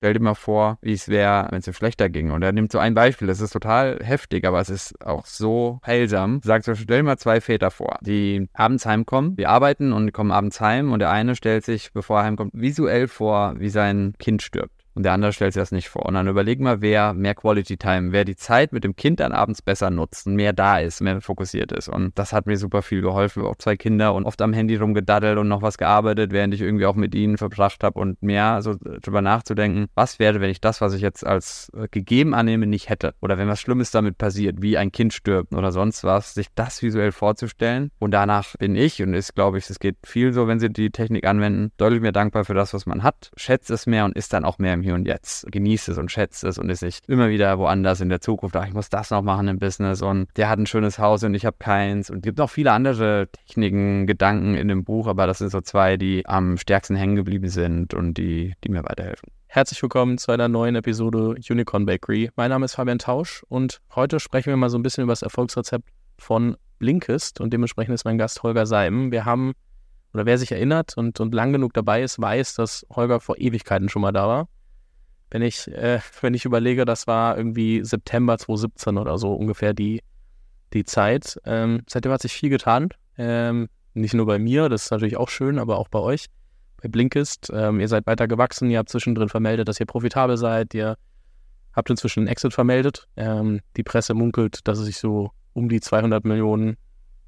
Stell dir mal vor, wie es wäre, wenn es ihm schlechter ging. Und er nimmt so ein Beispiel, das ist total heftig, aber es ist auch so heilsam. Sagt so, stell dir mal zwei Väter vor, die abends heimkommen, die arbeiten und kommen abends heim und der eine stellt sich, bevor er heimkommt, visuell vor, wie sein Kind stirbt und der andere stellt sich das nicht vor. Und dann überleg mal, wer mehr Quality Time, wer die Zeit mit dem Kind dann abends besser nutzt mehr da ist, mehr fokussiert ist. Und das hat mir super viel geholfen. Auch zwei Kinder und oft am Handy rumgedaddelt und noch was gearbeitet, während ich irgendwie auch mit ihnen verbracht habe und mehr so drüber nachzudenken, was wäre, wenn ich das, was ich jetzt als äh, gegeben annehme, nicht hätte. Oder wenn was Schlimmes damit passiert, wie ein Kind stirbt oder sonst was, sich das visuell vorzustellen. Und danach bin ich, und ist, glaube ich, es geht viel so, wenn sie die Technik anwenden, deutlich mehr dankbar für das, was man hat, schätzt es mehr und ist dann auch mehr im hier und Jetzt. Genießt es und schätzt es und ist nicht immer wieder woanders in der Zukunft. Ach, ich muss das noch machen im Business und der hat ein schönes Haus und ich habe keins. Und es gibt noch viele andere Techniken, Gedanken in dem Buch, aber das sind so zwei, die am stärksten hängen geblieben sind und die, die mir weiterhelfen. Herzlich willkommen zu einer neuen Episode Unicorn Bakery. Mein Name ist Fabian Tausch und heute sprechen wir mal so ein bisschen über das Erfolgsrezept von Blinkist und dementsprechend ist mein Gast Holger Seim. Wir haben, oder wer sich erinnert und, und lang genug dabei ist, weiß, dass Holger vor Ewigkeiten schon mal da war wenn ich, äh, wenn ich überlege, das war irgendwie September 2017 oder so ungefähr die, die Zeit. Ähm, seitdem hat sich viel getan. Ähm, nicht nur bei mir, das ist natürlich auch schön, aber auch bei euch, bei Blinkist. Ähm, ihr seid weiter gewachsen, ihr habt zwischendrin vermeldet, dass ihr profitabel seid, ihr habt inzwischen einen Exit vermeldet. Ähm, die Presse munkelt, dass es sich so um die 200 Millionen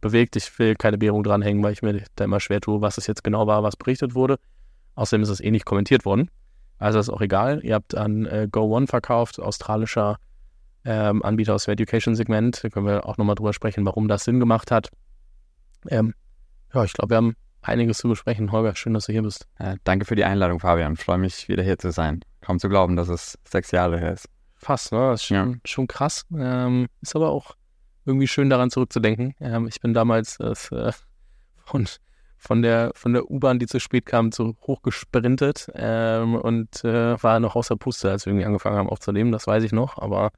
bewegt. Ich will keine Währung dranhängen, weil ich mir da immer schwer tue, was es jetzt genau war, was berichtet wurde. Außerdem ist es eh nicht kommentiert worden. Also ist auch egal. Ihr habt an äh, Go1 verkauft, australischer ähm, Anbieter aus dem Education-Segment. Da können wir auch nochmal drüber sprechen, warum das Sinn gemacht hat. Ähm, ja, ich glaube, wir haben einiges zu besprechen. Holger, schön, dass du hier bist. Ja, danke für die Einladung, Fabian. Ich freue mich, wieder hier zu sein. Kaum zu glauben, dass es sechs Jahre her ist. Fast, ne? Das ist schon, ja. schon krass. Ähm, ist aber auch irgendwie schön daran zurückzudenken. Ähm, ich bin damals äh, von von der, von der U-Bahn, die zu spät kam, so hochgesprintet ähm, und äh, war noch außer Puste, als wir irgendwie angefangen haben aufzunehmen. Das weiß ich noch, aber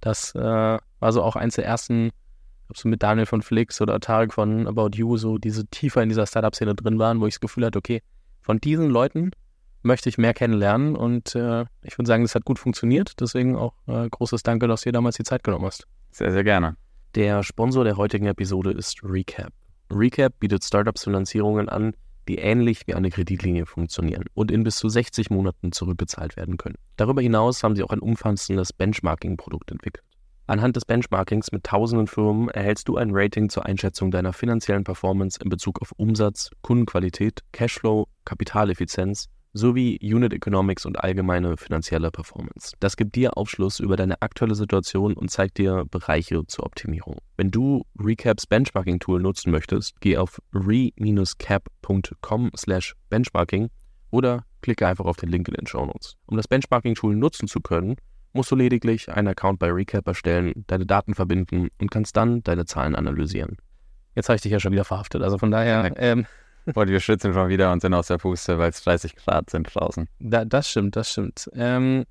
das äh, war so auch eins der ersten, ob so mit Daniel von Flix oder Tarek von About You, so diese tiefer in dieser Startup-Szene drin waren, wo ich das Gefühl hatte, okay, von diesen Leuten möchte ich mehr kennenlernen und äh, ich würde sagen, das hat gut funktioniert. Deswegen auch äh, großes Danke, dass du dir damals die Zeit genommen hast. Sehr, sehr gerne. Der Sponsor der heutigen Episode ist Recap. Recap bietet Startups Finanzierungen an, die ähnlich wie eine Kreditlinie funktionieren und in bis zu 60 Monaten zurückgezahlt werden können. Darüber hinaus haben sie auch ein umfassendes Benchmarking-Produkt entwickelt. Anhand des Benchmarkings mit tausenden Firmen erhältst du ein Rating zur Einschätzung deiner finanziellen Performance in Bezug auf Umsatz, Kundenqualität, Cashflow, Kapitaleffizienz sowie Unit Economics und allgemeine finanzielle Performance. Das gibt dir Aufschluss über deine aktuelle Situation und zeigt dir Bereiche zur Optimierung. Wenn du Recaps Benchmarking Tool nutzen möchtest, geh auf re-cap.com/benchmarking oder klicke einfach auf den Link in den Show Notes. Um das Benchmarking Tool nutzen zu können, musst du lediglich einen Account bei Recap erstellen, deine Daten verbinden und kannst dann deine Zahlen analysieren. Jetzt habe ich dich ja schon wieder verhaftet, also von daher ähm, und wir schwitzen schon wieder und sind aus der Puste, weil es 30 Grad sind draußen. Da, das stimmt, das stimmt. Ähm,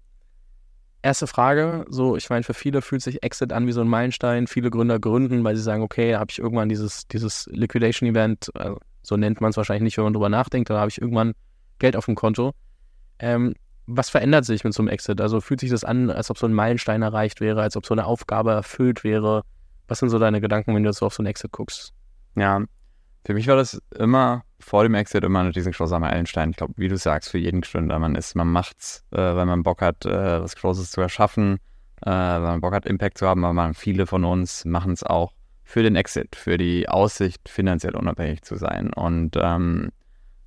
erste Frage, so, ich meine, für viele fühlt sich Exit an wie so ein Meilenstein. Viele Gründer gründen, weil sie sagen, okay, da habe ich irgendwann dieses, dieses Liquidation-Event, also so nennt man es wahrscheinlich nicht, wenn man drüber nachdenkt, da habe ich irgendwann Geld auf dem Konto. Ähm, was verändert sich mit so einem Exit? Also fühlt sich das an, als ob so ein Meilenstein erreicht wäre, als ob so eine Aufgabe erfüllt wäre? Was sind so deine Gedanken, wenn du so auf so einen Exit guckst? Ja, für mich war das immer vor dem Exit immer ein riesengroßer Meilenstein. Ich glaube, wie du sagst, für jeden Gründer. Man ist, man macht's, äh, weil man Bock hat, äh, was Großes zu erschaffen, äh, weil man Bock hat, Impact zu haben, aber man, viele von uns machen es auch für den Exit, für die Aussicht, finanziell unabhängig zu sein. Und ähm,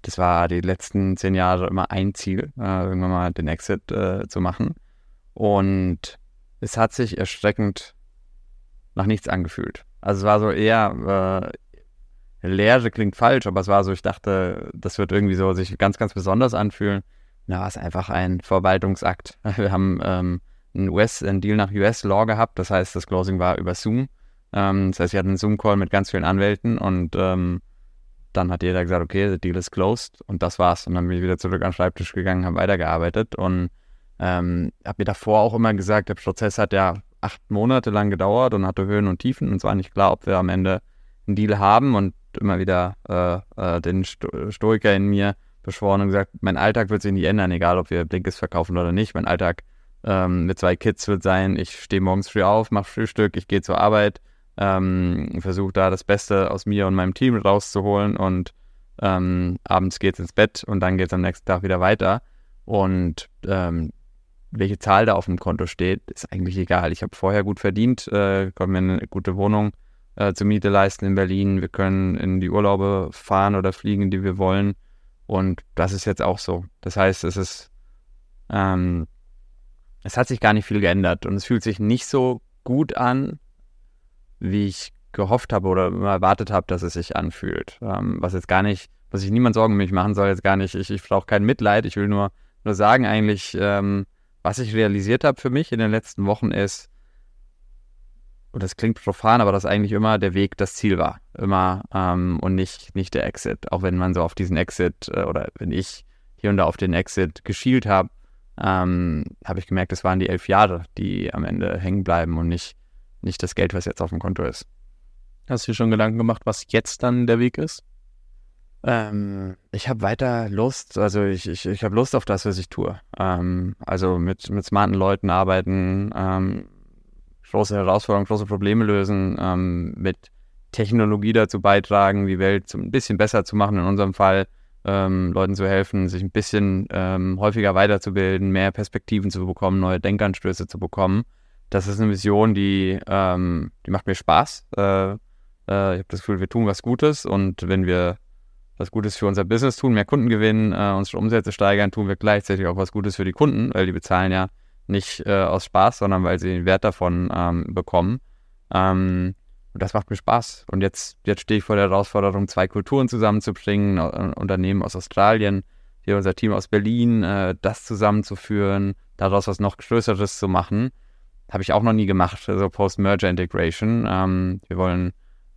das war die letzten zehn Jahre immer ein Ziel, äh, irgendwann mal den Exit äh, zu machen. Und es hat sich erschreckend nach nichts angefühlt. Also es war so eher, äh, Leere klingt falsch, aber es war so, ich dachte, das wird irgendwie so sich ganz, ganz besonders anfühlen. Na, war es einfach ein Verwaltungsakt. Wir haben ähm, einen, US, einen Deal nach US-Law gehabt, das heißt, das Closing war über Zoom. Ähm, das heißt, wir hatten einen Zoom-Call mit ganz vielen Anwälten und ähm, dann hat jeder gesagt, okay, der Deal ist closed und das war's. Und dann bin ich wieder zurück an den Schreibtisch gegangen, habe weitergearbeitet und ähm, habe mir davor auch immer gesagt, der Prozess hat ja acht Monate lang gedauert und hatte Höhen und Tiefen und es war nicht klar, ob wir am Ende einen Deal haben und immer wieder äh, äh, den Sto Stoiker in mir, beschworen und gesagt, mein Alltag wird sich nicht ändern, egal ob wir Blinkist verkaufen oder nicht. Mein Alltag ähm, mit zwei Kids wird sein, ich stehe morgens früh auf, mache Frühstück, ich gehe zur Arbeit, ähm, versuche da das Beste aus mir und meinem Team rauszuholen und ähm, abends es ins Bett und dann geht es am nächsten Tag wieder weiter. Und ähm, welche Zahl da auf dem Konto steht, ist eigentlich egal. Ich habe vorher gut verdient, äh, konnte mir eine gute Wohnung äh, zur Miete leisten in Berlin. Wir können in die Urlaube fahren oder fliegen, die wir wollen. Und das ist jetzt auch so. Das heißt, es ist, ähm, es hat sich gar nicht viel geändert und es fühlt sich nicht so gut an, wie ich gehofft habe oder erwartet habe, dass es sich anfühlt. Ähm, was jetzt gar nicht, was ich niemand Sorgen um mich machen soll, jetzt gar nicht. Ich, ich brauche kein Mitleid. Ich will nur, nur sagen, eigentlich, ähm, was ich realisiert habe für mich in den letzten Wochen ist, und das klingt profan, aber dass eigentlich immer der Weg das Ziel war. Immer ähm, und nicht, nicht der Exit. Auch wenn man so auf diesen Exit äh, oder wenn ich hier und da auf den Exit geschielt habe, ähm, habe ich gemerkt, es waren die elf Jahre, die am Ende hängen bleiben und nicht, nicht das Geld, was jetzt auf dem Konto ist. Hast du dir schon Gedanken gemacht, was jetzt dann der Weg ist? Ähm, ich habe weiter Lust, also ich, ich, ich habe Lust auf das, was ich tue. Ähm, also mit, mit smarten Leuten arbeiten, ähm, große Herausforderungen, große Probleme lösen, ähm, mit Technologie dazu beitragen, die Welt ein bisschen besser zu machen, in unserem Fall ähm, Leuten zu helfen, sich ein bisschen ähm, häufiger weiterzubilden, mehr Perspektiven zu bekommen, neue Denkanstöße zu bekommen. Das ist eine Vision, die, ähm, die macht mir Spaß. Äh, äh, ich habe das Gefühl, wir tun was Gutes und wenn wir was Gutes für unser Business tun, mehr Kunden gewinnen, äh, unsere Umsätze steigern, tun wir gleichzeitig auch was Gutes für die Kunden, weil die bezahlen ja nicht äh, aus Spaß, sondern weil sie den Wert davon ähm, bekommen. Ähm, und das macht mir Spaß. Und jetzt, jetzt stehe ich vor der Herausforderung, zwei Kulturen zusammenzubringen, ein Unternehmen aus Australien, hier unser Team aus Berlin, äh, das zusammenzuführen, daraus was noch Größeres zu machen. Habe ich auch noch nie gemacht, also Post-Merger Integration. Ähm, wir wollen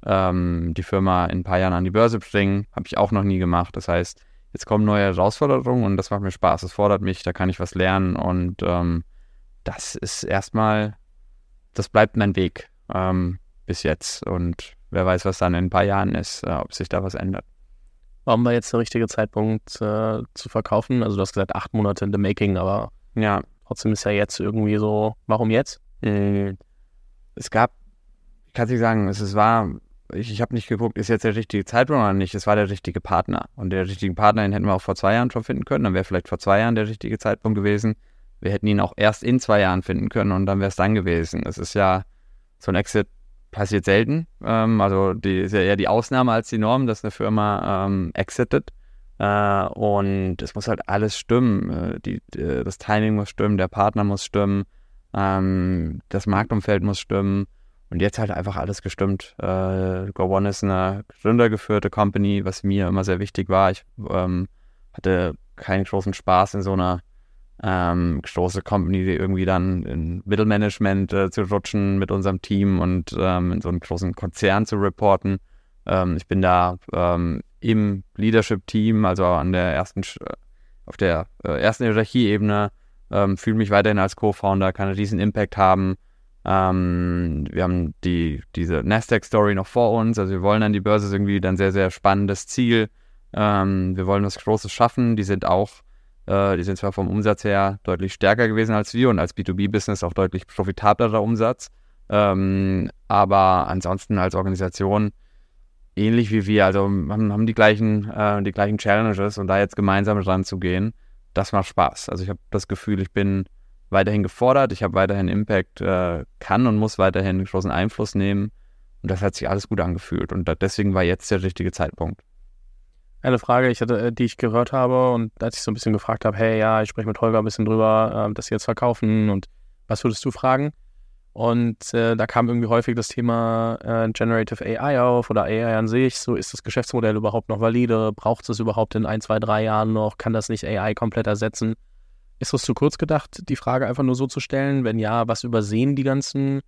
ähm, die Firma in ein paar Jahren an die Börse bringen. Habe ich auch noch nie gemacht. Das heißt, jetzt kommen neue Herausforderungen und das macht mir Spaß. Es fordert mich, da kann ich was lernen und ähm, das ist erstmal, das bleibt mein Weg ähm, bis jetzt. Und wer weiß, was dann in ein paar Jahren ist, äh, ob sich da was ändert. Warum war jetzt der richtige Zeitpunkt äh, zu verkaufen? Also du hast gesagt, acht Monate in the making, aber ja. trotzdem ist ja jetzt irgendwie so, warum jetzt? Äh, es gab, ich kann nicht sagen, es, es war, ich, ich habe nicht geguckt, ist jetzt der richtige Zeitpunkt oder nicht, es war der richtige Partner. Und der richtige Partner, den hätten wir auch vor zwei Jahren schon finden können, dann wäre vielleicht vor zwei Jahren der richtige Zeitpunkt gewesen. Wir hätten ihn auch erst in zwei Jahren finden können und dann wäre es dann gewesen. Es ist ja, so ein Exit passiert selten. Ähm, also die ist ja eher die Ausnahme als die Norm, dass eine Firma ähm, exitet. Äh, und es muss halt alles stimmen. Äh, die, die, das Timing muss stimmen, der Partner muss stimmen, ähm, das Marktumfeld muss stimmen. Und jetzt halt einfach alles gestimmt. Äh, Go One ist eine gründergeführte Company, was mir immer sehr wichtig war. Ich ähm, hatte keinen großen Spaß in so einer ähm, große Company irgendwie dann in Mittelmanagement äh, zu rutschen mit unserem Team und ähm, in so einen großen Konzern zu reporten. Ähm, ich bin da ähm, im Leadership-Team, also an der ersten, auf der äh, ersten Hierarchieebene, ähm, fühle mich weiterhin als Co-Founder, kann einen riesen Impact haben. Ähm, wir haben die, diese Nasdaq-Story noch vor uns, also wir wollen an die Börse irgendwie dann sehr, sehr spannendes Ziel. wir wollen was Großes schaffen, die sind auch die sind zwar vom Umsatz her deutlich stärker gewesen als wir und als B2B-Business auch deutlich profitablerer Umsatz. Ähm, aber ansonsten als Organisation ähnlich wie wir, also haben, haben die gleichen, äh, die gleichen Challenges und da jetzt gemeinsam dran zu gehen, das macht Spaß. Also ich habe das Gefühl, ich bin weiterhin gefordert, ich habe weiterhin Impact, äh, kann und muss weiterhin großen Einfluss nehmen und das hat sich alles gut angefühlt und deswegen war jetzt der richtige Zeitpunkt eine Frage, ich hatte, äh, die ich gehört habe und als ich so ein bisschen gefragt habe, hey, ja, ich spreche mit Holger ein bisschen drüber, äh, dass sie jetzt verkaufen und was würdest du fragen? Und äh, da kam irgendwie häufig das Thema äh, Generative AI auf oder AI an sich. So ist das Geschäftsmodell überhaupt noch valide? Braucht es überhaupt in ein, zwei, drei Jahren noch? Kann das nicht AI komplett ersetzen? Ist das zu kurz gedacht, die Frage einfach nur so zu stellen? Wenn ja, was übersehen die ganzen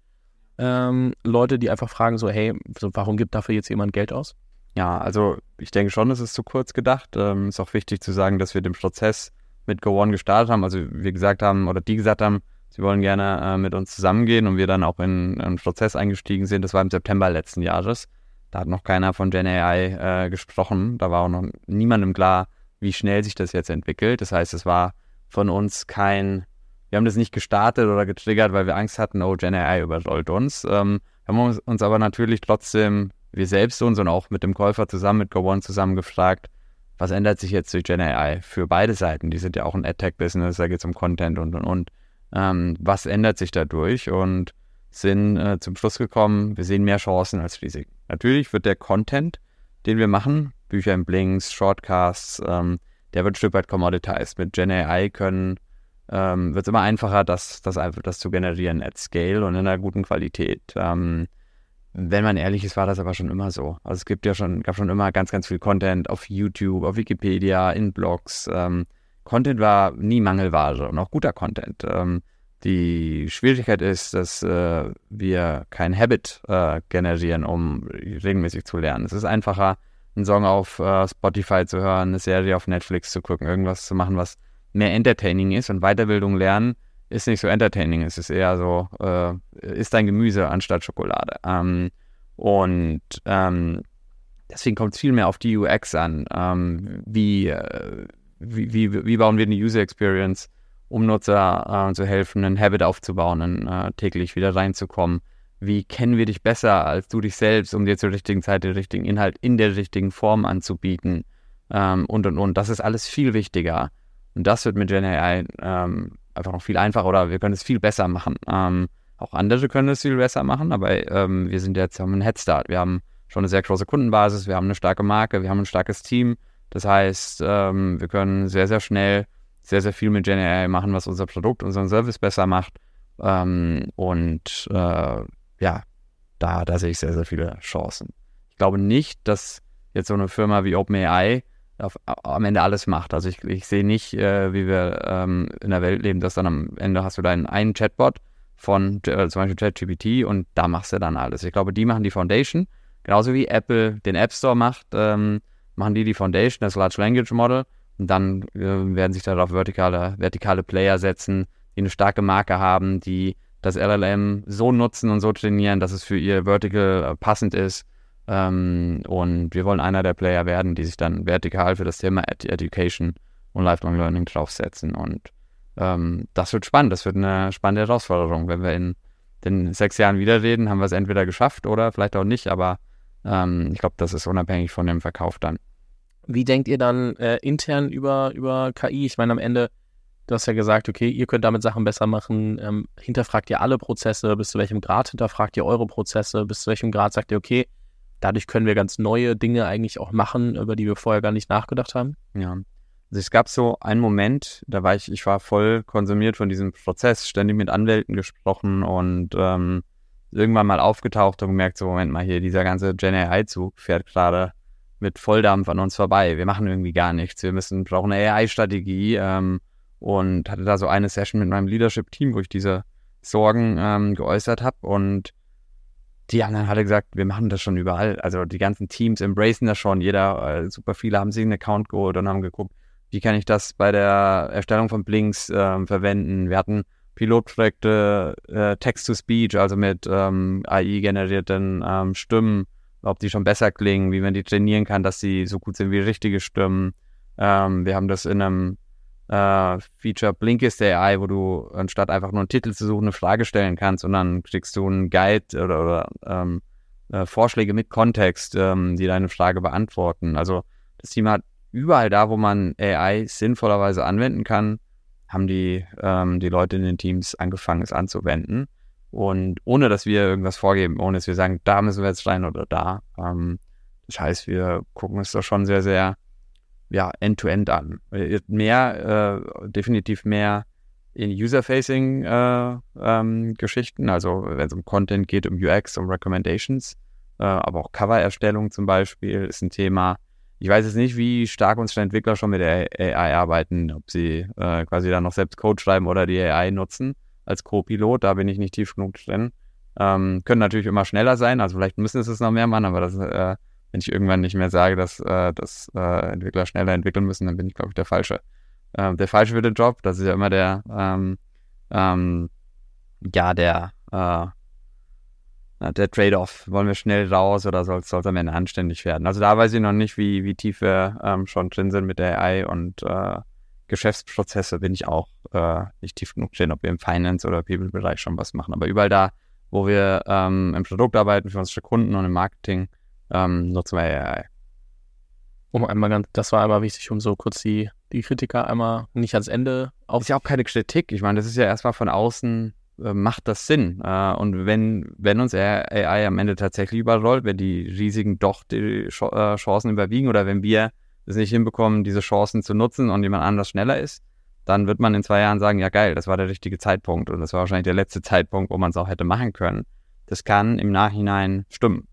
ähm, Leute, die einfach fragen so, hey, so, warum gibt dafür jetzt jemand Geld aus? Ja, also ich denke schon, es ist zu kurz gedacht. Ähm, ist auch wichtig zu sagen, dass wir den Prozess mit Go One gestartet haben. Also wir gesagt haben, oder die gesagt haben, sie wollen gerne äh, mit uns zusammengehen und wir dann auch in einen Prozess eingestiegen sind. Das war im September letzten Jahres. Da hat noch keiner von Gen AI äh, gesprochen. Da war auch noch niemandem klar, wie schnell sich das jetzt entwickelt. Das heißt, es war von uns kein, wir haben das nicht gestartet oder getriggert, weil wir Angst hatten, oh, Gen AI überrollt uns. Ähm, haben uns aber natürlich trotzdem, wir selbst uns und auch mit dem Käufer zusammen, mit GoOne zusammen gefragt, was ändert sich jetzt durch Gen AI für beide Seiten? Die sind ja auch ein AdTech-Business, da geht es um Content und und und. Ähm, was ändert sich dadurch? Und sind äh, zum Schluss gekommen, wir sehen mehr Chancen als Risiken. Natürlich wird der Content, den wir machen, Bücher in Blinks, Shortcasts, ähm, der wird ein Stück weit commoditized. Mit Gen AI können ähm, wird es immer einfacher, das, das, das zu generieren at scale und in einer guten Qualität. Ähm, wenn man ehrlich ist, war das aber schon immer so. Also es gibt ja schon, gab schon immer ganz, ganz viel Content auf YouTube, auf Wikipedia, in Blogs. Ähm, Content war nie Mangelware und auch guter Content. Ähm, die Schwierigkeit ist, dass äh, wir kein Habit äh, generieren, um regelmäßig zu lernen. Es ist einfacher, einen Song auf äh, Spotify zu hören, eine Serie auf Netflix zu gucken, irgendwas zu machen, was mehr entertaining ist. Und Weiterbildung lernen ist nicht so entertaining. Es ist eher so, äh, ist dein Gemüse anstatt Schokolade. Ähm, und ähm, deswegen kommt es viel mehr auf die UX an. Ähm, wie, äh, wie, wie, wie bauen wir eine User Experience? um Nutzer äh, zu helfen, einen Habit aufzubauen, äh, täglich wieder reinzukommen. Wie kennen wir dich besser als du dich selbst, um dir zur richtigen Zeit den richtigen Inhalt in der richtigen Form anzubieten? Ähm, und und und. Das ist alles viel wichtiger. Und das wird mit Gen AI ähm, einfach noch viel einfacher oder wir können es viel besser machen. Ähm, auch andere können es viel besser machen, aber ähm, wir sind jetzt haben einen Headstart. Wir haben schon eine sehr große Kundenbasis, wir haben eine starke Marke, wir haben ein starkes Team. Das heißt, ähm, wir können sehr, sehr schnell sehr, sehr viel mit Gen AI machen, was unser Produkt, unseren Service besser macht. Ähm, und äh, ja, da, da sehe ich sehr, sehr viele Chancen. Ich glaube nicht, dass jetzt so eine Firma wie OpenAI auf, am Ende alles macht. Also ich, ich sehe nicht, äh, wie wir ähm, in der Welt leben, dass dann am Ende hast du deinen einen Chatbot von äh, zum Beispiel ChatGPT und da machst du dann alles. Ich glaube, die machen die Foundation, genauso wie Apple den App Store macht, ähm, machen die die Foundation, das Large Language Model und dann äh, werden sich darauf vertikale, vertikale Player setzen, die eine starke Marke haben, die das LLM so nutzen und so trainieren, dass es für ihr Vertical äh, passend ist. Ähm, und wir wollen einer der Player werden, die sich dann vertikal für das Thema Ed Education und Lifelong Learning draufsetzen. Und ähm, das wird spannend. Das wird eine spannende Herausforderung. Wenn wir in den sechs Jahren wieder reden, haben wir es entweder geschafft oder vielleicht auch nicht. Aber ähm, ich glaube, das ist unabhängig von dem Verkauf dann. Wie denkt ihr dann äh, intern über, über KI? Ich meine, am Ende, du hast ja gesagt, okay, ihr könnt damit Sachen besser machen. Ähm, hinterfragt ihr alle Prozesse? Bis zu welchem Grad hinterfragt ihr eure Prozesse? Bis zu welchem Grad sagt ihr, okay, dadurch können wir ganz neue Dinge eigentlich auch machen, über die wir vorher gar nicht nachgedacht haben? Ja. Also es gab so einen Moment, da war ich, ich war voll konsumiert von diesem Prozess, ständig mit Anwälten gesprochen und ähm, irgendwann mal aufgetaucht und gemerkt, so Moment mal hier, dieser ganze Gen AI-Zug fährt gerade mit Volldampf an uns vorbei. Wir machen irgendwie gar nichts. Wir müssen, brauchen eine AI-Strategie ähm, und hatte da so eine Session mit meinem Leadership-Team, wo ich diese Sorgen ähm, geäußert habe und die anderen hatte gesagt, wir machen das schon überall. Also die ganzen Teams embracen das schon. Jeder, äh, super viele haben sich einen Account geholt und haben geguckt, wie kann ich das bei der Erstellung von Blinks äh, verwenden. Wir hatten Pilotprojekte äh, Text-to-Speech, also mit ähm, AI-generierten ähm, Stimmen ob die schon besser klingen, wie man die trainieren kann, dass sie so gut sind wie richtige Stimmen. Ähm, wir haben das in einem äh, Feature Blinkist AI, wo du anstatt einfach nur einen Titel zu suchen, eine Frage stellen kannst und dann kriegst du einen Guide oder, oder ähm, äh, Vorschläge mit Kontext, ähm, die deine Frage beantworten. Also das Team hat überall da, wo man AI sinnvollerweise anwenden kann, haben die, ähm, die Leute in den Teams angefangen, es anzuwenden. Und ohne, dass wir irgendwas vorgeben, ohne dass wir sagen, da müssen wir jetzt rein oder da. Ähm, das heißt, wir gucken uns da schon sehr, sehr, ja, end-to-end -end an. Mehr, äh, definitiv mehr in User-Facing-Geschichten, äh, ähm, also wenn es um Content geht, um UX, um Recommendations, äh, aber auch Cover-Erstellung zum Beispiel ist ein Thema. Ich weiß jetzt nicht, wie stark unsere Entwickler schon mit der AI arbeiten, ob sie äh, quasi dann noch selbst Code schreiben oder die AI nutzen als Co-Pilot. Da bin ich nicht tief genug drin. Ähm, können natürlich immer schneller sein, also vielleicht müssen es noch mehr machen, aber das, äh, wenn ich irgendwann nicht mehr sage, dass, äh, dass äh, Entwickler schneller entwickeln müssen, dann bin ich, glaube ich, der Falsche. Ähm, der Falsche für den Job, das ist ja immer der, ähm, ähm ja, der, äh, der Trade-off. Wollen wir schnell raus oder soll es am Ende anständig werden? Also da weiß ich noch nicht, wie, wie tief wir ähm, schon drin sind mit der AI und äh, Geschäftsprozesse bin ich auch äh, nicht tief genug drin, ob wir im Finance- oder People-Bereich schon was machen. Aber überall da, wo wir ähm, im Produkt arbeiten für unsere Kunden und im Marketing, ähm, nutzen wir AI. Um einmal ganz, das war einmal wichtig, um so kurz die, die Kritiker einmal nicht ans Ende auf. Ist ja auch keine Kritik. Ich meine, das ist ja erstmal von außen, äh, macht das Sinn. Äh, und wenn, wenn uns AI am Ende tatsächlich überrollt, wenn die Risiken doch die Ch äh, Chancen überwiegen oder wenn wir es nicht hinbekommen, diese Chancen zu nutzen und jemand anders schneller ist, dann wird man in zwei Jahren sagen, ja geil, das war der richtige Zeitpunkt und das war wahrscheinlich der letzte Zeitpunkt, wo man es auch hätte machen können. Das kann im Nachhinein stimmen.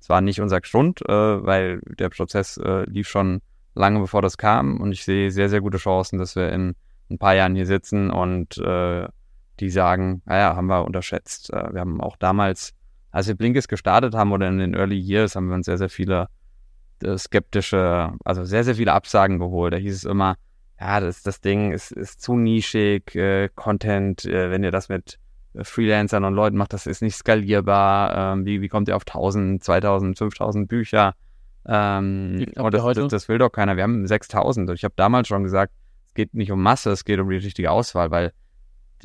Es war nicht unser Grund, äh, weil der Prozess äh, lief schon lange bevor das kam und ich sehe sehr, sehr gute Chancen, dass wir in ein paar Jahren hier sitzen und äh, die sagen, naja, haben wir unterschätzt. Äh, wir haben auch damals, als wir Blinkist gestartet haben oder in den Early Years, haben wir uns sehr, sehr viele äh, skeptische, also sehr, sehr viele Absagen geholt. Da hieß es immer, ja, das, das Ding ist, ist zu nischig, äh, Content, wenn ihr das mit Freelancern und Leuten macht, das ist nicht skalierbar. Ähm, wie, wie kommt ihr auf 1000, 2000, 5000 Bücher? Ähm, und das, das, das, will doch keiner. Wir haben 6000. Und ich habe damals schon gesagt, es geht nicht um Masse, es geht um die richtige Auswahl, weil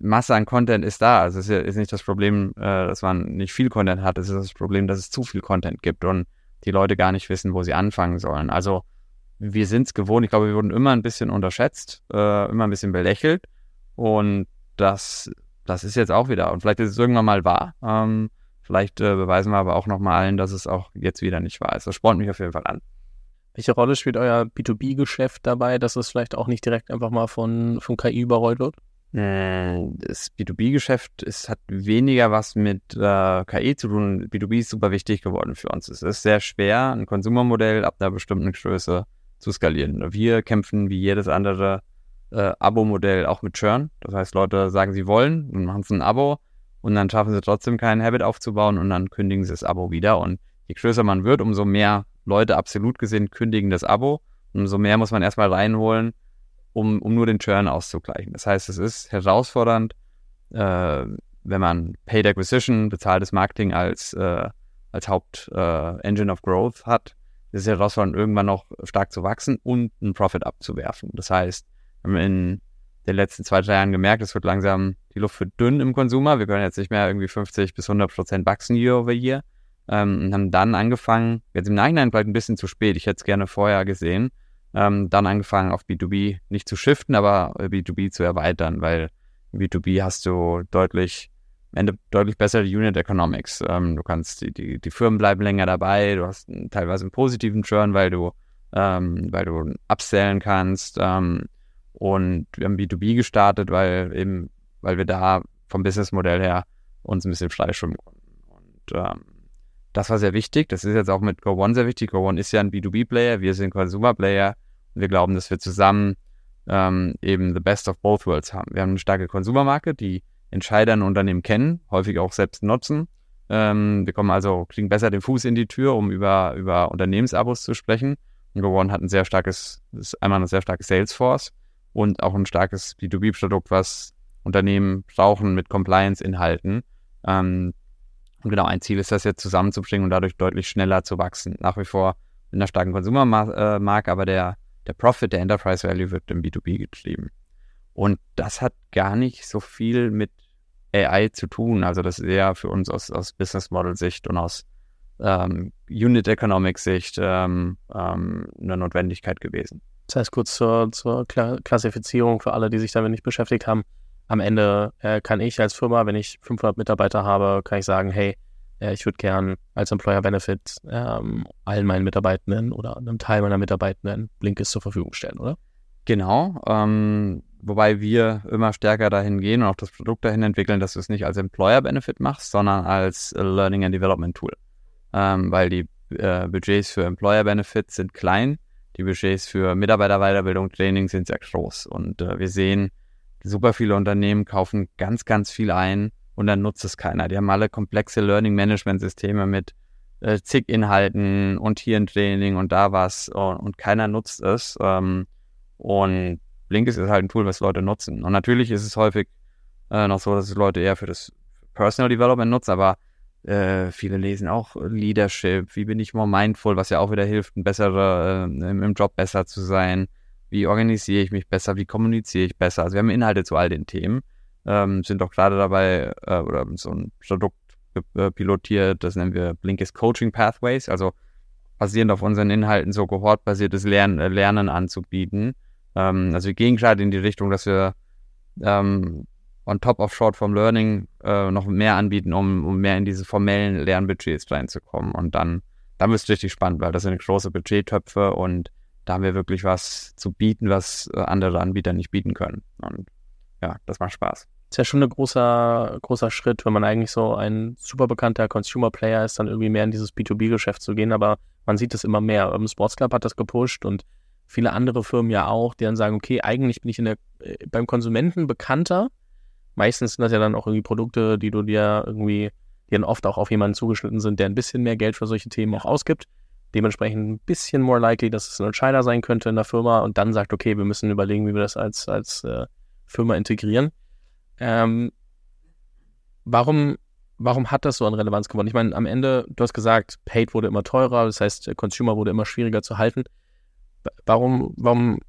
Masse an Content ist da. Also es ist, ist nicht das Problem, äh, dass man nicht viel Content hat, es ist das Problem, dass es zu viel Content gibt und die Leute gar nicht wissen, wo sie anfangen sollen. Also wir sind es gewohnt. Ich glaube, wir wurden immer ein bisschen unterschätzt, äh, immer ein bisschen belächelt. Und das das ist jetzt auch wieder. Und vielleicht ist es irgendwann mal wahr. Ähm, vielleicht äh, beweisen wir aber auch nochmal allen, dass es auch jetzt wieder nicht wahr ist. Das spornt mich auf jeden Fall an. Welche Rolle spielt euer B2B-Geschäft dabei, dass es vielleicht auch nicht direkt einfach mal von, von KI überrollt wird? Hm, das B2B-Geschäft hat weniger was mit äh, KI zu tun. B2B ist super wichtig geworden für uns. Es ist sehr schwer, ein Konsumermodell ab einer bestimmten Größe zu skalieren. Wir kämpfen wie jedes andere äh, Abo-Modell auch mit Churn. Das heißt, Leute sagen, sie wollen und machen es ein Abo und dann schaffen sie trotzdem keinen Habit aufzubauen und dann kündigen sie das Abo wieder. Und je größer man wird, umso mehr Leute absolut gesehen kündigen das Abo. Umso mehr muss man erstmal reinholen, um, um nur den Churn auszugleichen. Das heißt, es ist herausfordernd, äh, wenn man Paid Acquisition, bezahltes Marketing als, äh, als Haupt-Engine äh, of Growth hat, ist es herausfordernd, irgendwann noch stark zu wachsen und einen Profit abzuwerfen. Das heißt, haben in den letzten zwei, drei Jahren gemerkt, es wird langsam die Luft für dünn im Konsumer. Wir können jetzt nicht mehr irgendwie 50 bis 100 Prozent wachsen year over year. Ähm, und haben dann angefangen, jetzt im Nachhinein vielleicht ein bisschen zu spät, ich hätte es gerne vorher gesehen, ähm, dann angefangen auf B2B nicht zu shiften, aber B2B zu erweitern, weil B2B hast du deutlich, am Ende deutlich bessere Unit Economics. Ähm, du kannst, die, die, die Firmen bleiben länger dabei, du hast teilweise einen positiven Churn, weil du, ähm, weil du upsellen kannst. Ähm, und wir haben B2B gestartet, weil eben, weil wir da vom Businessmodell her uns ein bisschen freischwimmen konnten. Und ähm, das war sehr wichtig. Das ist jetzt auch mit GoOne sehr wichtig. GoOne ist ja ein B2B-Player, wir sind Consumer-Player. Wir glauben, dass wir zusammen ähm, eben the best of both worlds haben. Wir haben eine starke Consumer-Marke, die Entscheider und Unternehmen kennen, häufig auch selbst nutzen. Ähm, wir kommen also, kriegen besser den Fuß in die Tür, um über, über Unternehmensabos zu sprechen. Und GoOne hat ein sehr starkes, ist einmal ein sehr starkes Salesforce und auch ein starkes B2B-Produkt, was Unternehmen brauchen mit Compliance-Inhalten. Ähm, und genau, ein Ziel ist das jetzt zusammenzubringen und dadurch deutlich schneller zu wachsen. Nach wie vor in einer starken Konsumermarkt, aber der, der Profit, der Enterprise Value wird im B2B getrieben. Und das hat gar nicht so viel mit AI zu tun. Also das ist eher für uns aus, aus Business Model Sicht und aus ähm, Unit Economic Sicht ähm, ähm, eine Notwendigkeit gewesen. Das heißt, kurz zur, zur Klassifizierung für alle, die sich damit nicht beschäftigt haben. Am Ende äh, kann ich als Firma, wenn ich 500 Mitarbeiter habe, kann ich sagen, hey, äh, ich würde gern als Employer Benefit ähm, allen meinen Mitarbeitenden oder einem Teil meiner Mitarbeitenden Blinkist zur Verfügung stellen, oder? Genau. Ähm, wobei wir immer stärker dahin gehen und auch das Produkt dahin entwickeln, dass du es nicht als Employer Benefit machst, sondern als Learning and Development Tool. Ähm, weil die äh, Budgets für Employer Benefits sind klein die Budgets für Mitarbeiterweiterbildung, Training sind sehr groß. Und äh, wir sehen, super viele Unternehmen kaufen ganz, ganz viel ein und dann nutzt es keiner. Die haben alle komplexe Learning Management Systeme mit äh, zig Inhalten und hier ein Training und da was und, und keiner nutzt es. Ähm, und Blinkist ist halt ein Tool, was Leute nutzen. Und natürlich ist es häufig äh, noch so, dass es Leute eher für das Personal Development nutzen, aber äh, viele lesen auch Leadership, wie bin ich more mindful, was ja auch wieder hilft, ein besserer, äh, im, Job besser zu sein. Wie organisiere ich mich besser, wie kommuniziere ich besser. Also wir haben Inhalte zu all den Themen, ähm, sind auch gerade dabei, äh, oder so ein Produkt äh, pilotiert, das nennen wir Blinkist Coaching Pathways, also basierend auf unseren Inhalten so kohortbasiertes Lernen, äh, Lernen anzubieten. Ähm, also wir gehen gerade in die Richtung, dass wir ähm, on top of Short-Form Learning äh, noch mehr anbieten, um, um mehr in diese formellen Lernbudgets reinzukommen. Und dann, dann wird es richtig spannend, weil das sind große Budgettöpfe und da haben wir wirklich was zu bieten, was äh, andere Anbieter nicht bieten können. Und ja, das macht Spaß. Ist ja schon ein großer, großer Schritt, wenn man eigentlich so ein super bekannter Consumer Player ist, dann irgendwie mehr in dieses B2B-Geschäft zu gehen. Aber man sieht es immer mehr. Urban Sports Club hat das gepusht und viele andere Firmen ja auch, die dann sagen, okay, eigentlich bin ich der, äh, beim Konsumenten bekannter, meistens sind das ja dann auch irgendwie Produkte, die du dir irgendwie, die dann oft auch auf jemanden zugeschnitten sind, der ein bisschen mehr Geld für solche Themen auch ausgibt. Dementsprechend ein bisschen more likely, dass es ein Entscheider sein könnte in der Firma und dann sagt, okay, wir müssen überlegen, wie wir das als, als äh, Firma integrieren. Ähm, warum, warum hat das so an Relevanz gewonnen? Ich meine, am Ende, du hast gesagt, Paid wurde immer teurer, das heißt, Consumer wurde immer schwieriger zu halten. Warum, warum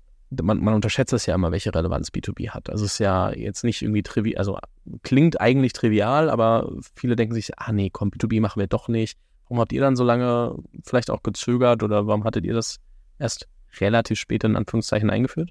man, man unterschätzt es ja immer, welche Relevanz B2B hat. Also es ist ja jetzt nicht irgendwie trivial, also klingt eigentlich trivial, aber viele denken sich, ah nee, komm, B2B machen wir doch nicht. Warum habt ihr dann so lange vielleicht auch gezögert oder warum hattet ihr das erst relativ spät in Anführungszeichen eingeführt?